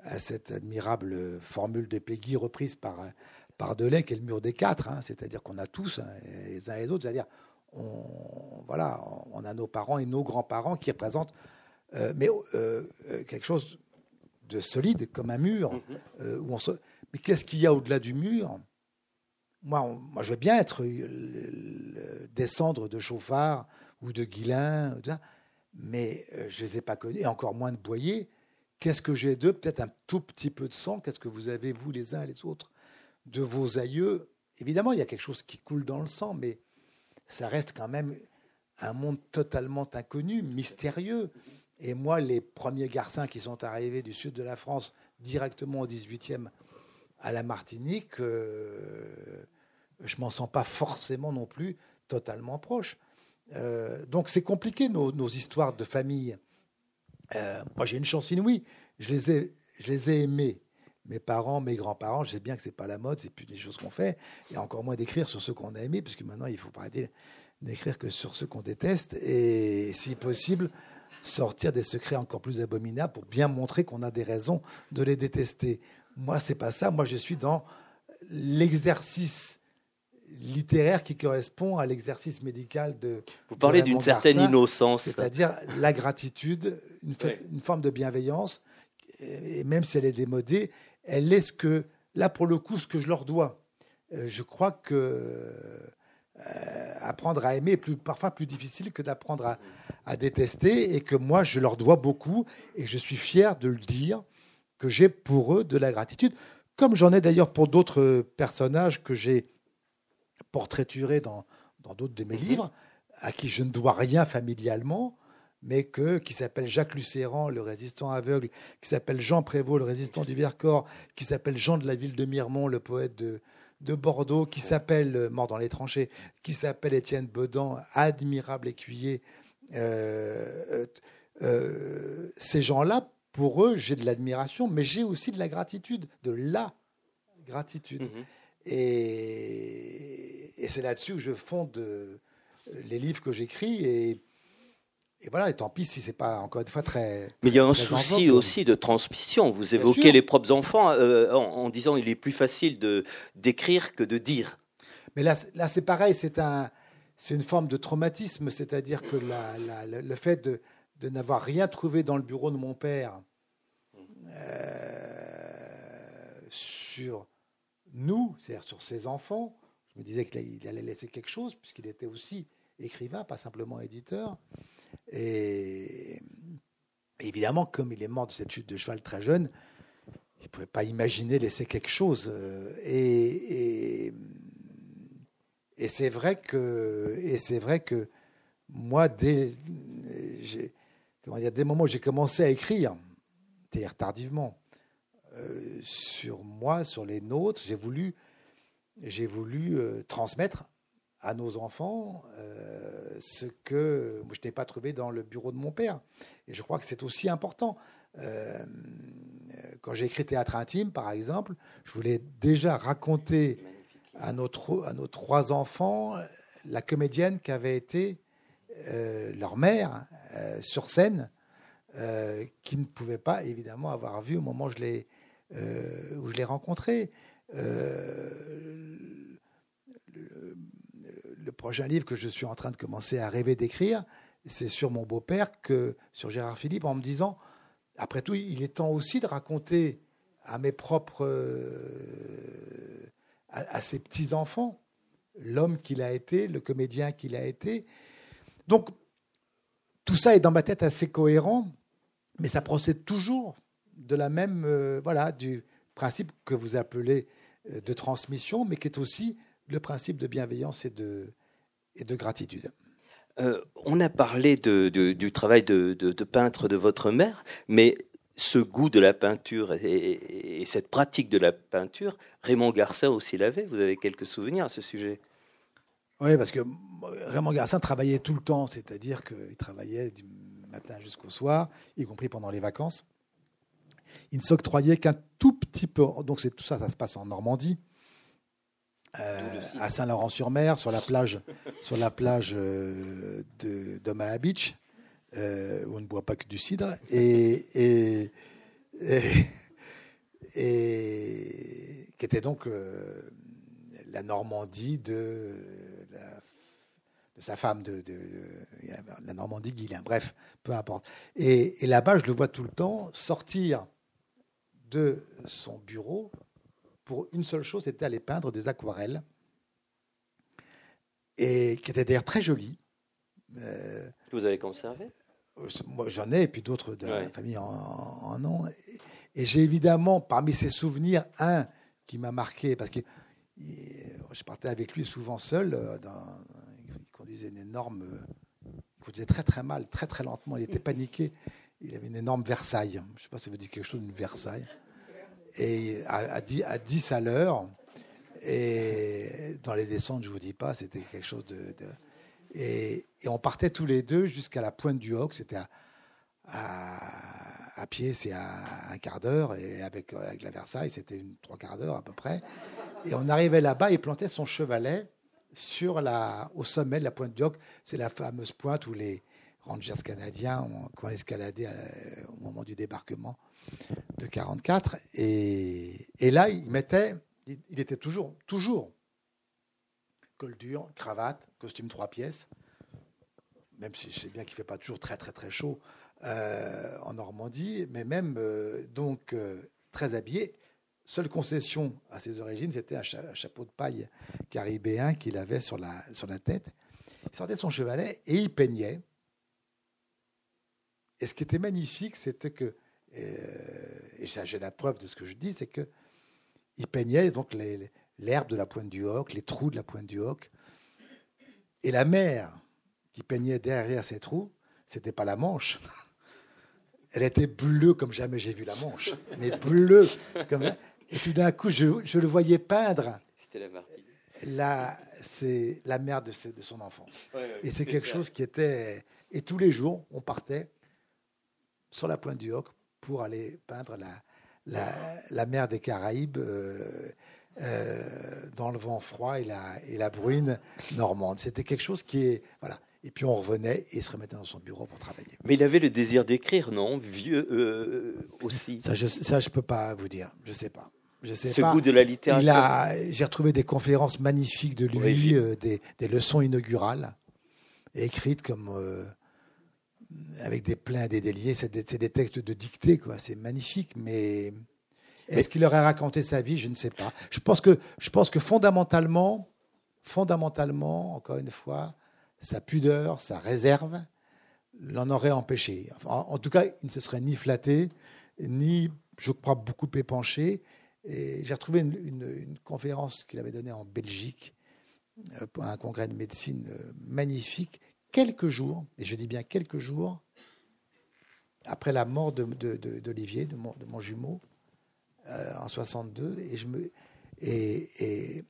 à cette admirable formule de Peggy reprise par, par Delay, qui est le mur des quatre, hein. c'est-à-dire qu'on a tous, hein, les uns et les autres, c'est-à-dire on, voilà, on a nos parents et nos grands-parents qui représentent, euh, mais euh, euh, quelque chose de solide, comme un mur. Mhm. où on Mais qu'est-ce qu'il y a au-delà du mur? Moi, moi, je veux bien être descendre de Chauffard ou de Guillain, mais je ne les ai pas connus, et encore moins de Boyer. Qu'est-ce que j'ai d'eux? Peut-être un tout petit peu de sang. Qu'est-ce que vous avez, vous, les uns et les autres, de vos aïeux Évidemment, il y a quelque chose qui coule dans le sang, mais ça reste quand même un monde totalement inconnu, mystérieux. Et moi, les premiers garçons qui sont arrivés du sud de la France directement au 18e à la Martinique, euh, je m'en sens pas forcément non plus totalement proche. Euh, donc c'est compliqué nos, histoires de famille. Euh, moi j'ai une chance inouïe, je les ai, je les ai aimés. Mes parents, mes grands-parents, je sais bien que c'est pas la mode, c'est plus des choses qu'on fait, et encore moins d'écrire sur ceux qu'on a aimés, puisque maintenant il faut arrêter d'écrire que sur ceux qu'on déteste, et si possible, sortir des secrets encore plus abominables pour bien montrer qu'on a des raisons de les détester. Moi, c'est pas ça. Moi, je suis dans l'exercice littéraire qui correspond à l'exercice médical de. Vous parlez d'une certaine innocence. C'est-à-dire la gratitude, une, une, forme de bienveillance, et même si elle est démodée, elle ce que, là pour le coup, ce que je leur dois. Euh, je crois que euh, apprendre à aimer est plus, parfois plus difficile que d'apprendre à, détester et que moi, je leur dois beaucoup et je suis fier de le dire que j'ai pour eux de la gratitude, comme j'en ai d'ailleurs pour d'autres personnages que j'ai portraiturés dans d'autres de mes mhm. livres, à qui je ne dois rien familialement, mais que, qui s'appelle Jacques Lucéran, le résistant aveugle, qui s'appelle Jean Prévost, le résistant du Vercors, qui s'appelle Jean de la ville de Miremont, le poète de, de Bordeaux qui s'appelle euh, Mort dans les tranchées, qui s'appelle Étienne Bedan, admirable écuyer. Euh, euh, ces gens-là, pour eux, j'ai de l'admiration, mais j'ai aussi de la gratitude, de la gratitude. Mhm. Et, et c'est là-dessus que je fonde les livres que j'écris. Et et voilà, et tant pis si c'est pas encore une fois très. Mais il y a un souci aussi de transmission. Vous évoquez les propres enfants euh, en, disant il est plus facile de d'écrire que de dire. Mais là, là c'est pareil, c'est un, c'est une forme de traumatisme, c'est-à-dire que la, le fait de, de n'avoir rien trouvé dans le bureau de mon père euh, sur nous, c'est-à-dire sur ses enfants, je me disais qu'il allait laisser quelque chose puisqu'il était aussi écrivain, pas simplement éditeur. Et évidemment, comme il est mort de cette chute de cheval très jeune, il ne pouvait pas imaginer laisser quelque chose. Et, et, c'est vrai que, et c'est vrai que moi, dès, comment dire, dès le moment où j'ai commencé à écrire, c'est-à-dire tardivement, euh, sur moi, sur les nôtres, j'ai voulu, j'ai voulu euh, transmettre à nos enfants euh, ce que je n'ai pas trouvé dans le bureau de mon père. Et je crois que c'est aussi important. Euh, quand j'ai écrit Théâtre intime, par exemple, je voulais déjà raconter à nos, à nos trois enfants la comédienne qui avait été euh, leur mère sur scène, qui ne pouvait pas évidemment avoir vu au moment où je l'ai, où je l'ai rencontré le prochain livre que je suis en train de commencer à rêver d'écrire, c'est sur mon beau-père, que sur Gérard Philippe, en me disant, après tout, il est temps aussi de raconter à mes propres, euh, à, ses petits enfants, l'homme qu'il a été, le comédien qu'il a été. Donc, tout ça est dans ma tête assez cohérent, mais ça procède toujours de la même, euh, voilà, du principe que vous appelez euh, de transmission, mais qui est aussi le principe de bienveillance et de, et de gratitude. Euh, on a parlé de, du travail de, peintre de votre mère, mais ce goût de la peinture et, cette pratique de la peinture, Raymond Garcin aussi l'avait. Vous avez quelques souvenirs à ce sujet? Oui, parce que Raymond Garcin travaillait tout le temps, c'est-à-dire qu'il travaillait du matin jusqu'au soir, y compris pendant les vacances. Il ne s'octroyait qu'un tout petit peu. Donc c'est tout ça, ça se passe en Normandie. Euh, à Saint-Laurent-sur-Mer, sur la plage, sur la plage euh, de d'Omaha Beach, euh, où on ne boit pas que du cidre, et, et, et, qui était donc la Normandie de, de sa femme, de, de, la Normandie Guilain, bref, peu importe. Et, et là-bas, je le vois tout le temps sortir de son bureau pour une seule chose, c'était aller peindre des aquarelles, et qui étaient d'ailleurs très jolies. Euh, vous avez conservé euh, Moi, j'en ai, et puis d'autres de la famille en, en ont. Et, j'ai évidemment, parmi ces souvenirs, un qui m'a marqué, parce que je partais avec lui souvent seul. Euh, dans, il conduisait une énorme. Il conduisait très très mal, très très lentement. Il était [LAUGHS] paniqué. Il avait une énorme Versailles. Je ne sais pas si ça veut dire quelque chose, une Versailles et à, 10, à 10 à l'heure. Et dans les descentes, je vous dis pas, c'était quelque chose de. Et, on partait tous les deux jusqu'à la pointe du Hoc. C'était à, pied, c'est à un quart d'heure. Et avec, avec la Versailles, c'était une trois quarts d'heure à peu près. Et on arrivait là-bas, il plantait son chevalet sur la, au sommet de la pointe du Hoc. C'est la fameuse pointe où les Rangers canadiens ont, ont escaladé au moment du débarquement de 44. Et, et là, il mettait, il était toujours, toujours col dur, cravate, costume trois pièces, même si je sais bien qu'il fait pas toujours très très très chaud euh, en Normandie, mais même euh, donc euh, très habillé. Seule concession à ses origines, c'était un, chapeau de paille caribéen qu'il avait sur la, sur la tête. Il sortait de son chevalet et il peignait. Et ce qui était magnifique, c'était que et, j'ai la preuve de ce que je dis, c'est que il peignait donc l'herbe de la pointe du hoc, les trous de la pointe du hoc, et la mer qui peignait derrière ces trous, c'était pas la Manche. [LAUGHS] Elle était bleue comme jamais j'ai vu la Manche, mais bleue comme. Et tout d'un coup, je, je, le voyais peindre. C'était la Là, c'est la mère de, de son enfance. et c'est quelque chose qui était. Et tous les jours, on partait sur la pointe du Hoc pour aller peindre la, la, la mer des Caraïbes euh, euh, dans le vent froid et la, et la bruine normande. C'était quelque chose qui est. Voilà. Et puis on revenait et se remettait dans son bureau pour travailler. Mais il avait le désir d'écrire, non? Vieux euh, aussi. Ça, je ne peux pas vous dire. Je ne sais pas. Je sais Ce pas. goût de la littérature. J'ai retrouvé des conférences magnifiques de lui, des, des, leçons inaugurales, écrites comme avec des pleins des déliés, c'est des, des, textes de dictée, quoi. C'est magnifique, mais est-ce qu'il aurait raconté sa vie? Je ne sais pas. Je pense que, je pense que fondamentalement, fondamentalement, encore une fois, sa pudeur, sa réserve l'en aurait empêché. en, tout cas, il ne se serait ni flatté, ni, je crois, beaucoup épanché. Et j'ai retrouvé une, une, conférence qu'il avait donnée en Belgique euh, pour un congrès de médecine euh, magnifique quelques jours, et je dis bien quelques jours, après la mort d'Olivier, de, mon, jumeau, euh, en 62, et, je me, et,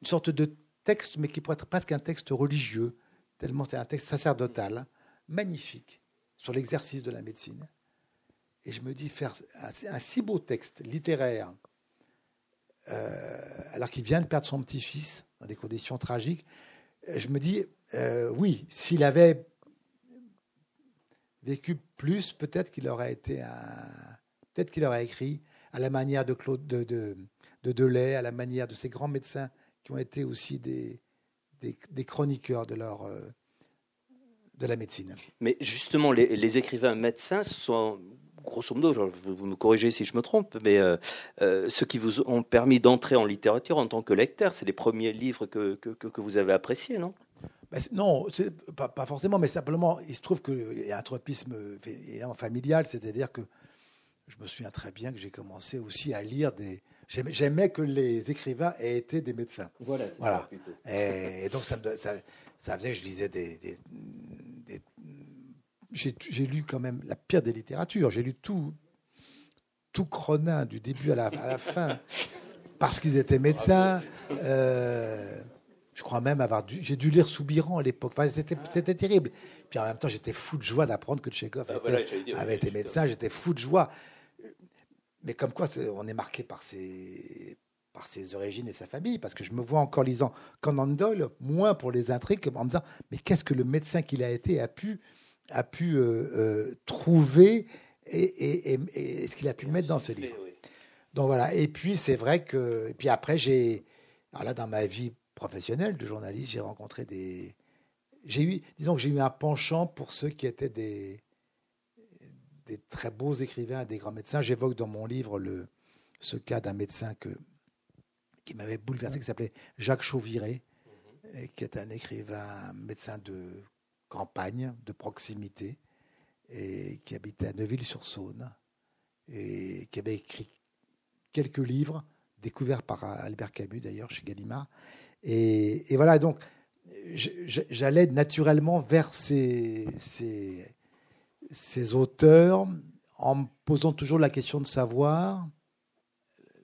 une sorte de texte, mais qui pourrait être presque un texte religieux, tellement c'est un texte sacerdotal, magnifique, sur l'exercice de la médecine. Et je me dis, faire un, si beau texte littéraire, euh, alors qu'il vient de perdre son petit-fils dans des conditions tragiques, je me dis, euh, oui, s'il avait vécu plus, peut-être qu'il aurait été un, peut-être qu'il aurait écrit à la manière de Claude de, de, de, Delay, à la manière de ces grands médecins qui ont été aussi des, des, chroniqueurs de leur euh, de la médecine. Mais justement, les, les écrivains médecins sont grosso modo, vous, me corrigez si je me trompe, mais euh, ceux qui vous ont permis d'entrer en littérature en tant que lecteur, c'est les premiers livres que, que, que vous avez appréciés, non? Ben, non, pas, pas, forcément, mais simplement, il se trouve qu'il y a un tropisme familial, c'est-à-dire que je me souviens très bien que j'ai commencé aussi à lire des. J'aimais que les écrivains aient été des médecins. Voilà, voilà. Et, donc ça, ça, ça, faisait que je lisais des, des, j'ai lu quand même la pire des littératures. J'ai lu tout, tout Cronin du début à la, à la fin parce qu'ils étaient médecins. Euh, je crois même avoir dû, j'ai dû lire Soubiran à l'époque. Enfin, c'était, terrible. Puis en même temps, j'étais fou de joie d'apprendre que Tchekhov Ah, voilà, avait été médecin. J'étais fou de joie. Mais comme quoi, on est marqué par ses, par ses origines et sa famille, parce que je me vois encore lisant Conan Doyle, moins pour les intrigues, en me disant, mais qu'est-ce que le médecin qu'il a été a pu, a pu euh, euh, trouver et, et- et- et ce qu'il a pu mettre dans ce livre. Donc voilà. Et puis c'est vrai que. Et puis après, j'ai. Alors là, dans ma vie professionnelle de journaliste, j'ai rencontré des. J'ai eu, disons que j'ai eu un penchant pour ceux qui étaient des, des très beaux écrivains, des grands médecins. J'évoque dans mon livre le, ce cas d'un médecin que, qui m'avait bouleversé, qui s'appelait Jacques Chauviré, et qui est un écrivain, médecin de campagne, de proximité, et qui habitait à Neuville-sur-Saône, et qui avait écrit quelques livres, découverts par Albert Camus d'ailleurs chez Gallimard. Et, voilà, donc j'allais naturellement vers ces, ces, ces auteurs en me posant toujours la question de savoir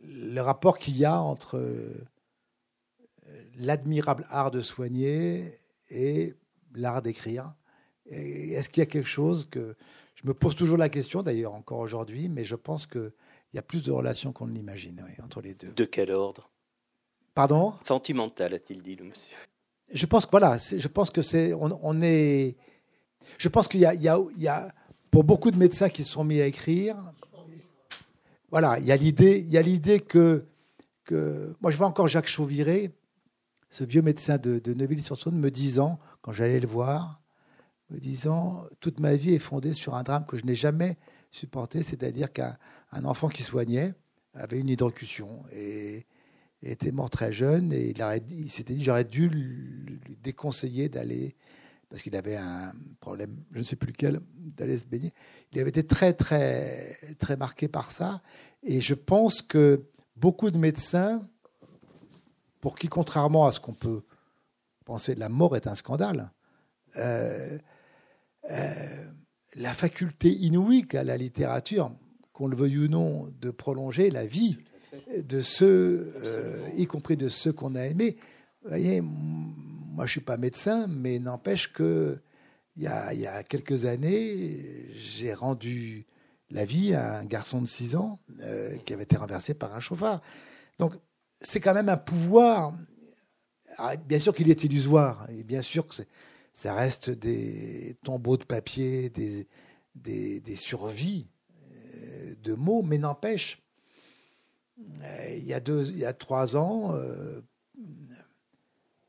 le rapport qu'il y a entre l'admirable art de soigner et l'art d'écrire. Est-ce qu'il y a quelque chose que... Je me pose toujours la question, d'ailleurs, encore aujourd'hui, mais je pense qu'il y a plus de relations qu'on ne l'imagine oui, entre les deux. De quel ordre? Pardon? Sentimental, a-t-il dit le monsieur? Je pense que voilà, je pense que c'est, on, on est, je pense qu'il y a, il y, a, il y a, pour beaucoup de médecins qui se sont mis à écrire, voilà, il y a l'idée, il y a l'idée que, que, moi je vois encore Jacques Chauviré, ce vieux médecin de, de Neuville-sur-Saône, me disant, quand j'allais le voir, me disant, toute ma vie est fondée sur un drame que je n'ai jamais supporté, c'est-à-dire qu'un un enfant qui soignait avait une hydrocution et était mort très jeune et il, il s'était dit j'aurais dû lui déconseiller d'aller parce qu'il avait un problème, je ne sais plus lequel, d'aller se baigner. Il avait été très très très marqué par ça et je pense que beaucoup de médecins pour qui contrairement à ce qu'on peut penser la mort est un scandale euh, euh, la faculté inouïe qu'a la littérature qu'on le veuille ou non de prolonger la vie de ceux, euh, y compris de ceux qu'on a aimés. Vous voyez, moi je suis pas médecin, mais n'empêche que il y a, il y a quelques années, j'ai rendu la vie à un garçon de 6 ans qui avait été renversé par un chauffard. Donc c'est quand même un pouvoir. Ah, bien sûr qu'il est illusoire, et bien sûr que ça reste des tombeaux de papier, des, des, survies euh, de mots, mais n'empêche, euh, il y a il y a trois ans, euh,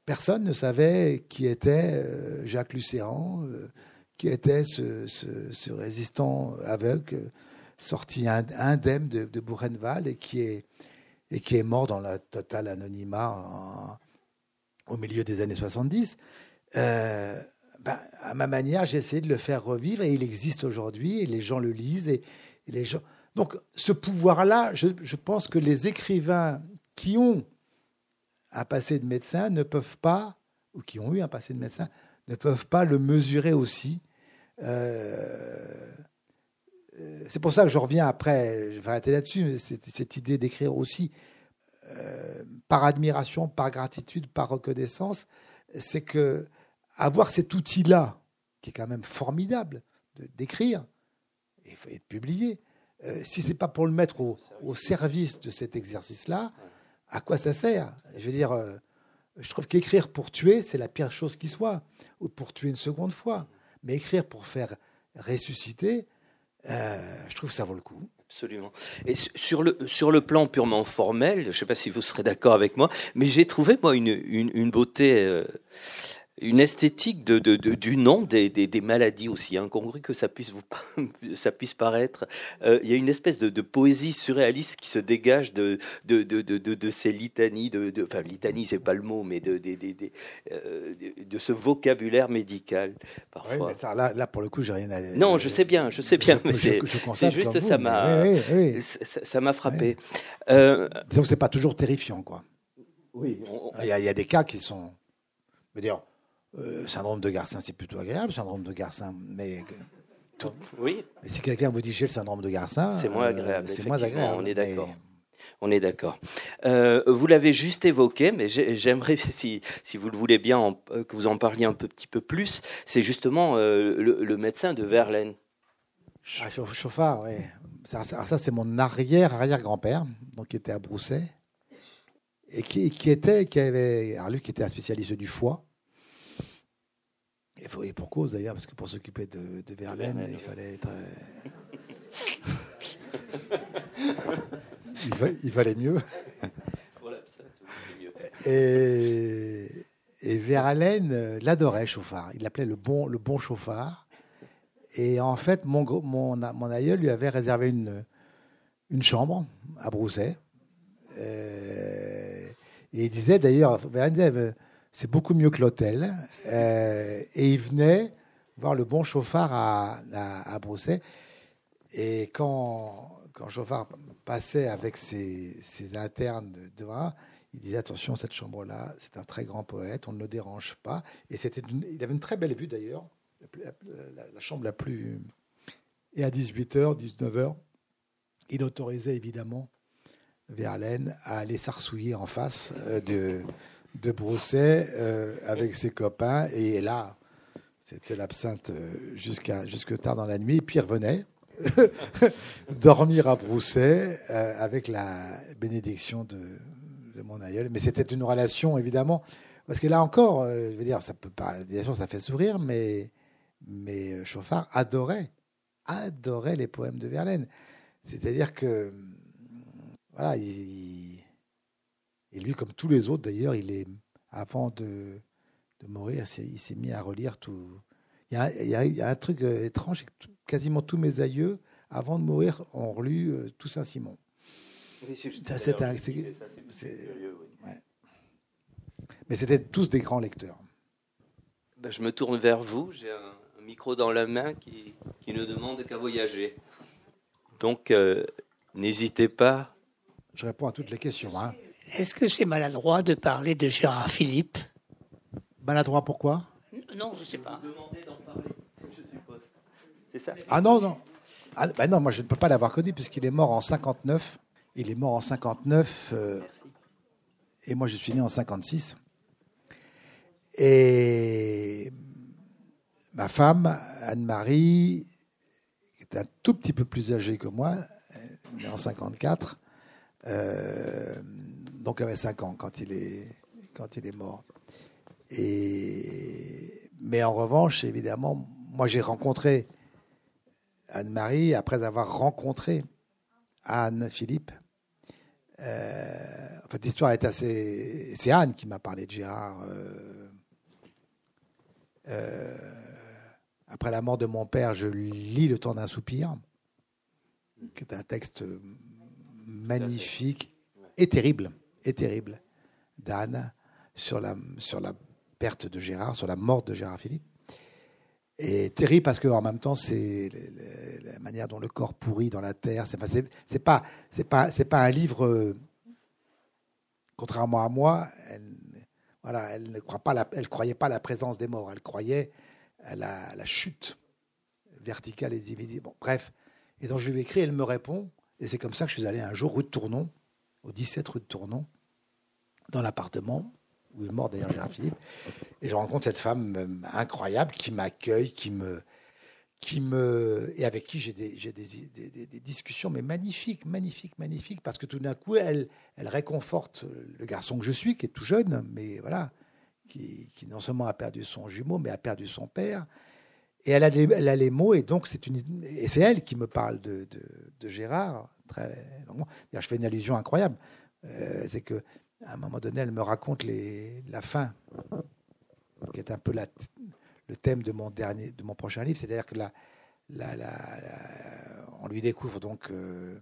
personne ne savait qui était Jacques Lucéran, euh, qui était ce, ce- résistant aveugle sorti ind- indemne de, de Buchenwald et qui est et qui est mort dans le total anonymat au milieu des années 70. Euh, ben, à ma manière, j'ai essayé de le faire revivre et il existe aujourd'hui et les gens le lisent et, les gens. Donc, ce pouvoir-là, je, pense que les écrivains qui ont un passé de médecin ne peuvent pas, ou qui ont eu un passé de médecin, ne peuvent pas le mesurer aussi. Euh, euh, c'est pour ça que je reviens après, je vais arrêter là-dessus, cette, cette idée d'écrire aussi euh, par admiration, par gratitude, par reconnaissance, c'est que avoir cet outil-là, qui est quand même formidable, d'écrire et, de publier, euh, si c'est pas pour le mettre au, service de cet exercice-là, à quoi ça sert? Je veux dire, euh, je trouve qu'écrire pour tuer, c'est la pire chose qui soit, ou pour tuer une seconde fois. Mais écrire pour faire ressusciter, je trouve que ça vaut le coup. Absolument. Et su- sur le, sur le plan purement formel, je ne sais pas si vous serez d'accord avec moi, mais j'ai trouvé, moi, une, une, une beauté, euh, une esthétique de, de, de- du nom des, des, des maladies aussi incongrues que ça puisse, vous, [LAUGHS] ça puisse paraître. Euh, Il y a une espèce de, de poésie surréaliste qui se dégage de, de, de, de, de, de ces litanies, de, de, enfin, litanie, c'est pas le mot, mais de, de, de, de, euh, de- ce vocabulaire médical, parfois. Oui, mais ça, là, là, pour le coup, j'ai rien à Non, je sais bien, je sais bien, [LAUGHS] mais je- constate c'est juste ça m'a- mais Oui, oui, oui. Ça- m'a frappé. Euh, Disons que c'est pas toujours terrifiant, quoi. oui, on- Il y, a, il y a des cas qui sont. Je veux dire, euh, syndrome de Garcin, c'est plutôt agréable, syndrome de Garcin, mais Oui. Mais si quelqu'un vous dit j'ai le syndrome de Garcin, c'est moins agréable. c'est moins agréable. On est d'accord. On est d'accord. Euh, vous l'avez juste évoqué, mais j'aimerais, [LAUGHS] si, si, vous le voulez bien, que vous en parliez un petit peu plus. C'est justement euh, le, médecin de Verlaine. Ah, chauffard, oui. Ça, ça c'est mon arrière-arrière-grand-père, donc qui était à Brousset, et qui, qui, était, qui avait, alors lui qui était un spécialiste du foie, et, pour cause d'ailleurs, parce que pour s'occuper de, Verlaine, il fallait être. [LAUGHS] il, valait mieux. Et, et Verlaine euh, l'adorait, Chauffard. Il l'appelait le bon, le bon chauffard. Et en fait, mon, mon, mon aïeul lui avait réservé une, une chambre à Brousset. Euh, et il disait d'ailleurs, Verlaine disait, c'est beaucoup mieux que l'hôtel. Euh, et il venait voir le bon chauffard à, à, Brousset. Et quand, quand Chauffard passait avec ses, ses internes de, de il disait attention, cette chambre-là, c'est un très grand poète, on ne le dérange pas. Et c'était il avait une très belle vue d'ailleurs, la, chambre la plus. Et à 18h, 19h, il autorisait évidemment Verlaine à aller s'arsouiller en face euh, de, de Brousset euh, avec ses copains. Et là, c'était l'absinthe euh, jusqu'à jusque tard dans la nuit. Puis il revenait [LAUGHS] dormir à Brousset euh, avec la bénédiction de, de, mon aïeul. Mais c'était une relation, évidemment, parce que là encore, je veux dire, ça peut pas, bien sûr, ça fait sourire, mais, mais Chauffard adorait, adorait les poèmes de Verlaine. C'est-à-dire que, voilà, il, et lui, comme tous les autres d'ailleurs, il est, avant de, de mourir, il s'est mis à relire tout. Il y a, il y a, un truc euh, étrange, quasiment tous mes aïeux, avant de mourir, ont relu euh, tout Saint-Simon. Mais c'était tous des grands lecteurs. Ben, je me tourne vers vous. J'ai un, micro dans la main qui, qui ne demande qu'à voyager. Donc, euh, n'hésitez pas. Je réponds à toutes les questions. Hein. Est-ce que c'est maladroit de parler de Gérard Philippe? Maladroit pourquoi? Non, je ne sais pas. C'est ça Ah non, non. Ah, ben non, moi je ne peux pas l'avoir connu puisqu'il est mort en 59. Il est mort en 59 euh, et moi je suis né en 56. Et ma femme, Anne-Marie, qui est un tout petit peu plus âgée que moi, née en 54, euh, donc il avait 5 ans quand il est, quand il est mort. Et, mais en revanche, évidemment, moi j'ai rencontré Anne-Marie après avoir rencontré Anne-Philippe. Euh, en fait, l'histoire est assez. C'est Anne qui m'a parlé de Gérard. Euh, euh, après la mort de mon père, je lis Le temps d'un soupir, qui est un texte magnifique et terrible et terrible d'Anne sur la, sur la perte de Gérard, sur la mort de Gérard Philippe. Et terrible parce qu'en même temps, c'est la manière dont le corps pourrit dans la terre. C'est pas, c'est pas, pas, un livre. Contrairement à moi, elle, voilà, elle ne croyait pas à la présence des morts. Elle croyait à la, chute verticale et divisée. Bon, bref. Et donc je lui ai écrit, elle me répond. Et c'est comme ça que je suis allé un jour rue de Tournon, au 17 rue de Tournon, dans l'appartement où est mort d'ailleurs Gérard Philippe. Et je rencontre cette femme euh, incroyable qui m'accueille, qui me, qui me, et avec qui j'ai des, des, des, des, discussions, mais magnifiques, magnifiques, magnifiques, parce que tout d'un coup, elle, elle réconforte le garçon que je suis, qui est tout jeune, mais voilà, qui, qui non seulement a perdu son jumeau, mais a perdu son père. Et elle a, les, mots, et donc c'est une, et c'est elle qui me parle de, de, de Gérard très longuement. Je fais une allusion incroyable, euh, c'est que à un moment donné, elle me raconte la fin, qui est un peu le thème de mon, dernier, de mon prochain livre. C'est-à-dire que la, on lui découvre donc euh,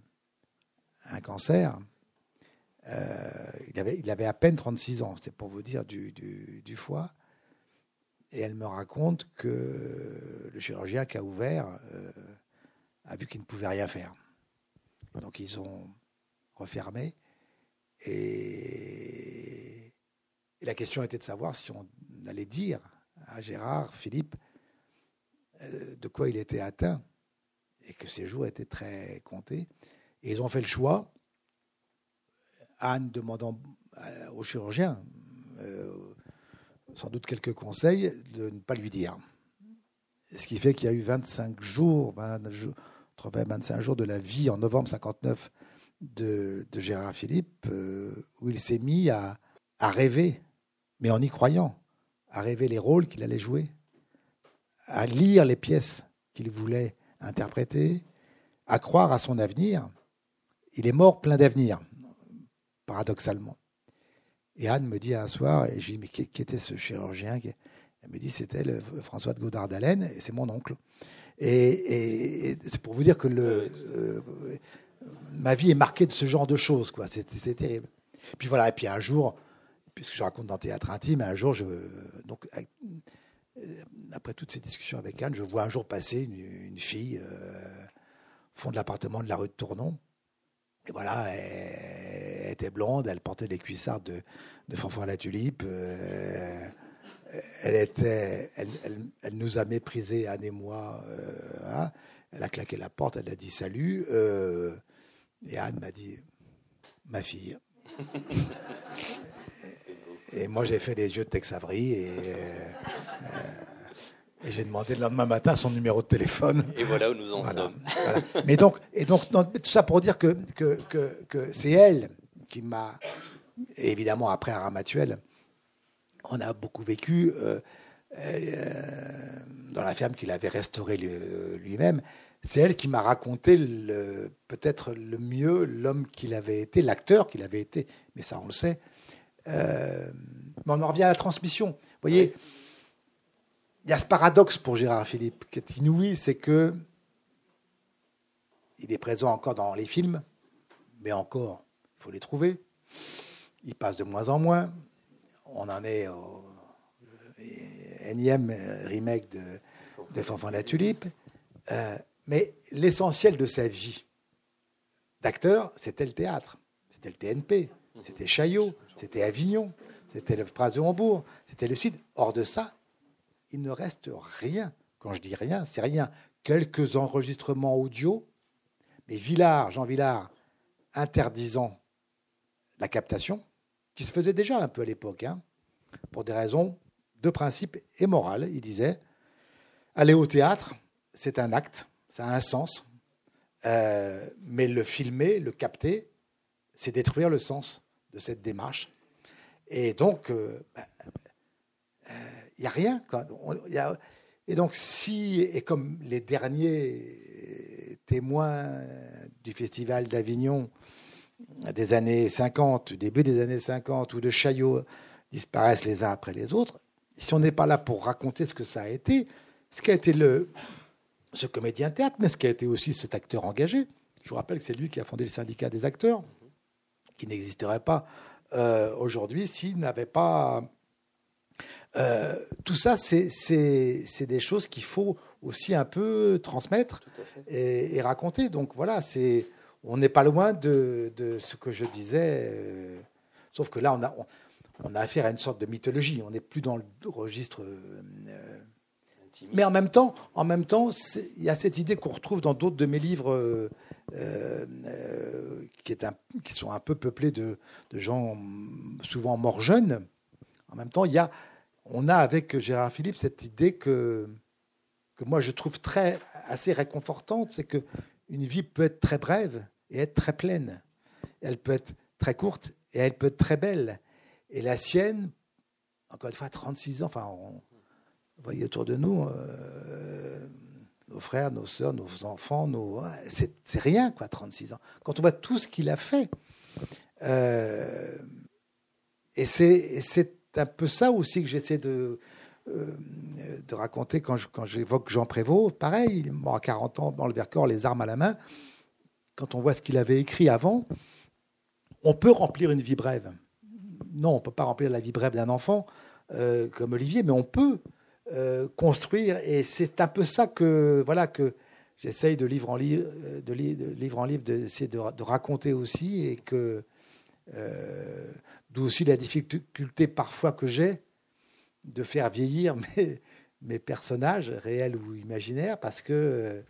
un cancer. Euh, il, avait, il avait à peine 36 ans, c'était pour vous dire, du, du, du, foie. Et elle me raconte que le chirurgien qui a ouvert euh, a vu qu'il ne pouvait rien faire. Donc ils ont refermé. Et, la question était de savoir si on allait dire à Gérard, Philippe, de quoi il était atteint et que ses jours étaient très comptés. Et ils ont fait le choix, Anne demandant au chirurgien, sans doute quelques conseils, de ne pas lui dire. Ce qui fait qu'il y a eu 25 jours, 20 jours 25 jours de la vie en novembre 59 de, Gérard Philippe, euh, où il s'est mis à, rêver, mais en y croyant, à rêver les rôles qu'il allait jouer, à lire les pièces qu'il voulait interpréter, à croire à son avenir. Il est mort plein d'avenir, paradoxalement. Et Anne me dit un soir, et je dis, mais qui, était ce chirurgien Elle me dit, c'était François de Godard d'Allen, et c'est mon oncle. Et, c'est pour vous dire que le, euh, ma vie est marquée de ce genre de choses, quoi. C'est, terrible. Puis voilà, et puis un jour, puisque je raconte dans Théâtre Intime, un jour, donc, euh, après toutes ces discussions avec Anne, je vois un jour passer une, fille euh, au fond de l'appartement de la rue de Tournon. Et voilà, elle, était blonde, elle portait des cuissards de, de Fanfan à la tulipe. Euh, elle, était, elle, elle, nous a méprisés, Anne et moi. Hein. Elle a claqué la porte, elle a dit salut. Et Anne m'a dit, ma fille. et moi, j'ai fait les yeux de Tex Avery et, euh, et j'ai demandé le lendemain matin son numéro de téléphone. Et voilà où nous en sommes. Mais donc, et donc tout ça pour dire que, que, que, que c'est elle qui m'a, évidemment après à Ramatuel, on a beaucoup vécu euh, euh, dans la ferme qu'il avait restaurée lui-même c'est elle qui m'a raconté peut-être le mieux l'homme qu'il avait été, l'acteur qu'il avait été, mais ça on le sait. Euh, mais on en revient à la transmission. Vous voyez, il y a ce paradoxe pour Gérard Philippe qui est inouï, c'est que il est présent encore dans les films, mais encore, il faut les trouver. Il passe de moins en moins. On en est au énième remake de, de Fanfan la Tulipe. Euh, mais l'essentiel de sa vie d'acteur, c'était le théâtre. C'était le TNP, c'était Chaillot, c'était Avignon, c'était le Prince de Hambourg, c'était le Sud. Hors de ça, il ne reste rien. Quand je dis rien, c'est rien. Quelques enregistrements audio, mais Villard, Jean Villard, interdisant la captation, qui se faisait déjà un peu à l'époque, hein, pour des raisons de principe et morales. Il disait, aller au théâtre, c'est un acte, ça a un sens. Euh, mais le filmer, le capter, c'est détruire le sens de cette démarche. Et donc, il euh, n'y euh, a rien. Et donc, si, et comme les derniers témoins du Festival d'Avignon des années 50, début des années 50, ou de Chaillot disparaissent les uns après les autres, si on n'est pas là pour raconter ce que ça a été, ce qui a été le, ce comédien théâtre, mais ce qui a été aussi cet acteur engagé. Je vous rappelle que c'est lui qui a fondé le syndicat des acteurs, qui n'existerait pas euh, aujourd'hui s'il n'avait pas... Euh, tout ça, c'est des choses qu'il faut aussi un peu transmettre et, raconter. Donc voilà, c'est on n'est pas loin de, ce que je disais, euh, sauf que là, on a, on, a affaire à une sorte de mythologie. On n'est plus dans le registre mais en même temps, en même temps, il y a cette idée qu'on retrouve dans d'autres de mes livres euh, euh, qui, sont un peu peuplés de, gens souvent morts jeunes. En même temps, il y a, on a avec Gérard Philippe cette idée que, que moi je trouve très assez réconfortante, c'est que une vie peut être très brève et être très pleine. Elle peut être très courte et elle peut être très belle. Et la sienne, encore une fois, 36 ans, enfin, vous voyez autour de nous, euh, nos frères, nos sœurs, nos enfants, nos... c'est rien, quoi, 36 ans. Quand on voit tout ce qu'il a fait. Euh, et c'est un peu ça aussi que j'essaie de, euh, de raconter quand j'évoque Jean Prévost. Pareil, il est mort à 40 ans dans le Vercors, les armes à la main. Quand on voit ce qu'il avait écrit avant, on peut remplir une vie brève. Non, on ne peut pas remplir la vie brève d'un enfant comme Olivier, mais on peut. Euh, construire. Et c'est un peu ça que voilà que j'essaye de livre en livre, de, livre en livre, d'essayer de, de, raconter aussi, et que euh, d'où aussi la difficulté parfois que j'ai de faire vieillir [LAUGHS] mes, mes personnages, réels ou imaginaires, parce que.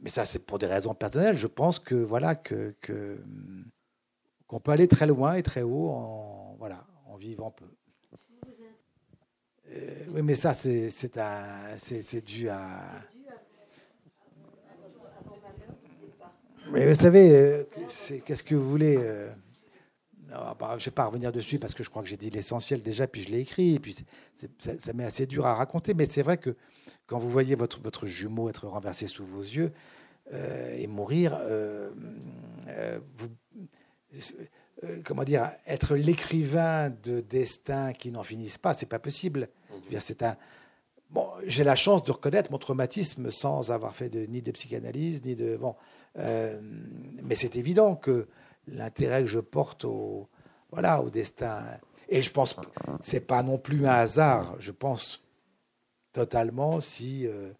mais ça, c'est pour des raisons personnelles. Je pense que voilà que qu'on peut aller très loin et très haut en voilà en vivant peu. Oui, mais ça, c'est dû à. Mais vous savez, qu'est-ce que vous voulez bah, je ne vais pas revenir dessus parce que je crois que j'ai dit l'essentiel déjà, puis je l'ai écrit, et puis ça, m'est assez dur à raconter, mais c'est vrai que quand vous voyez votre, votre jumeau être renversé sous vos yeux euh, et mourir, euh, euh, vous, comment dire, être l'écrivain de destins qui n'en finissent pas, c'est pas possible. C'est un bon, j'ai la chance de reconnaître mon traumatisme sans avoir fait de, ni de psychanalyse ni de bon, mais c'est évident que l'intérêt que je porte au, voilà, au destin. Et je pense, c'est pas non plus un hasard. Je pense totalement si euh,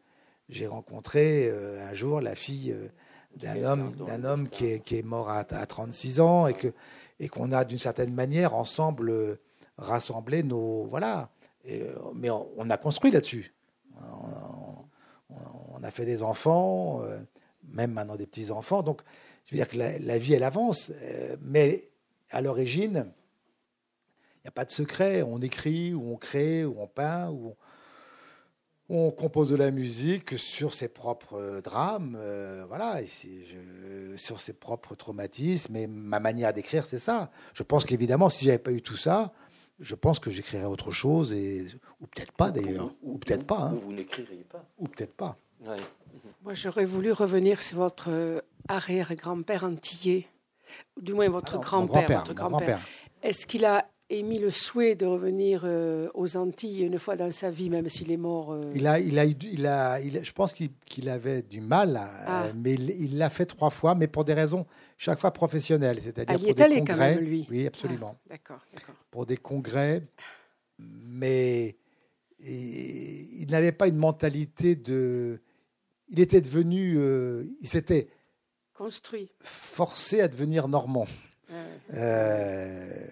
j'ai rencontré euh, un jour la fille euh, d'un homme, d'un homme qui est, qui est, mort à, 36 ans et que et qu'on a d'une certaine manière ensemble rassemblé nos voilà. Mais on, a construit là-dessus. On, a fait des enfants, même maintenant des petits enfants. Donc je veux dire que la, vie, elle avance, euh, mais à l'origine, il n'y a pas de secret. On écrit, ou on crée, ou on peint, ou on, compose de la musique sur ses propres drames, euh, voilà, sur ses propres traumatismes. Et ma manière d'écrire, c'est ça. Je pense qu'évidemment, si j'avais pas eu tout ça, je pense que j'écrirais autre chose, et, ou peut-être pas d'ailleurs, ou, peut-être pas. Hein. Ou vous n'écririez pas. Ou peut-être pas. Moi, j'aurais voulu revenir sur votre arrière-grand-père antillais, du moins votre grand-père. votre grand-père. Est-ce qu'il a émis le souhait de revenir euh, aux Antilles une fois dans sa vie, même s'il est mort euh il, a, il, a, il, a, je pense qu'il avait du mal, ah. mais il l'a fait trois fois, mais pour des raisons chaque fois professionnelles. C'est-à-dire ah, il est allé quand même, lui. Oui, absolument. Ah, d'accord, Pour des congrès, mais il n'avait pas une mentalité de. Il était devenu. Euh, il s'était construit. Forcé à devenir normand. Euh,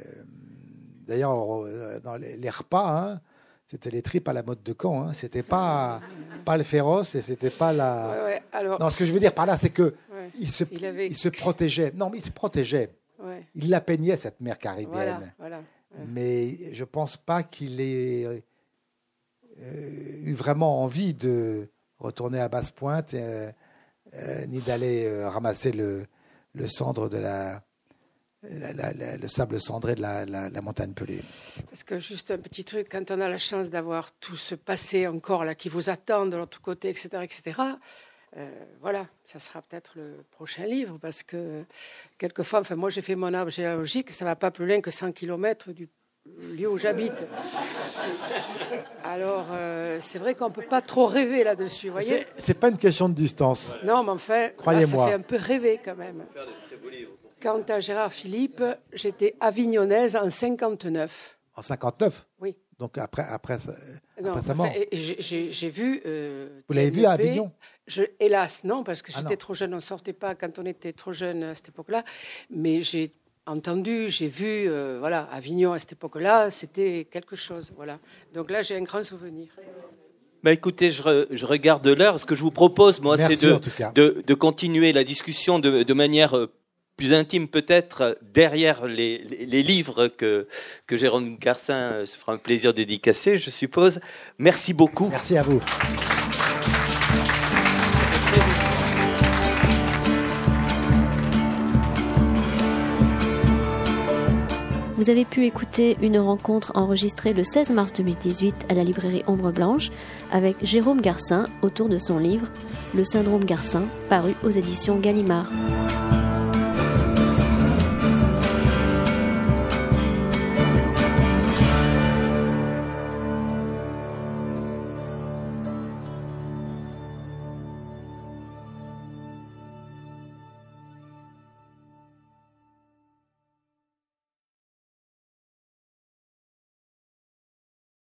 d'ailleurs, euh, dans les, repas, hein, c'était les tripes à la mode de Caen. Hein. C'était pas pas le féroce et c'était pas la. alors... Non, ce que je veux dire par là, c'est que il se il, se protégeait. Non, mais il se protégeait. Il la peignait cette mer caribéenne. Mais je pense pas qu'il ait euh, eu vraiment envie de retourner à Basse-Pointe, euh, euh, ni d'aller ramasser le, le cendre de la, le sable cendré de la, la, montagne pelée. Parce que juste un petit truc, quand on a la chance d'avoir tout ce passé encore là qui vous attend de l'autre côté, etc., etc. voilà, ça sera peut-être le prochain livre parce que quelquefois, enfin moi j'ai fait mon arbre généalogique, ça va pas plus loin que 100 km du lieu où j'habite. Alors, euh, c'est vrai qu'on ne peut pas trop rêver là-dessus, voyez? C'est pas une question de distance. Non, mais en fait, Croyez-moi. ça fait un peu rêver quand même. Quant à Gérard Philippe, j'étais avignonnaise en 59. En 59 Oui. Donc après, après, après sa mort. J'ai vu. Euh, Vous l'avez vu à Avignon? Je, Hélas, non, parce que ah j'étais trop jeune. On ne sortait pas quand on était trop jeune à cette époque-là. Mais j'ai entendu, j'ai vu, euh, voilà, Avignon à cette époque-là, c'était quelque chose, voilà. Donc là, j'ai un grand souvenir. Bah écoutez, je, je regarde l'heure. Ce que je vous propose, moi, c'est de, de, de, continuer la discussion de, de manière euh, plus intime peut-être derrière les, les, les, livres que, que Jérôme Garcin euh, se fera un plaisir de dédicacer, je suppose. Merci beaucoup. Merci à vous. Vous avez pu écouter une rencontre enregistrée le 16 mars 2018 à la librairie Ombre Blanche avec Jérôme Garcin autour de son livre Le syndrome Garcin, paru aux éditions Gallimard.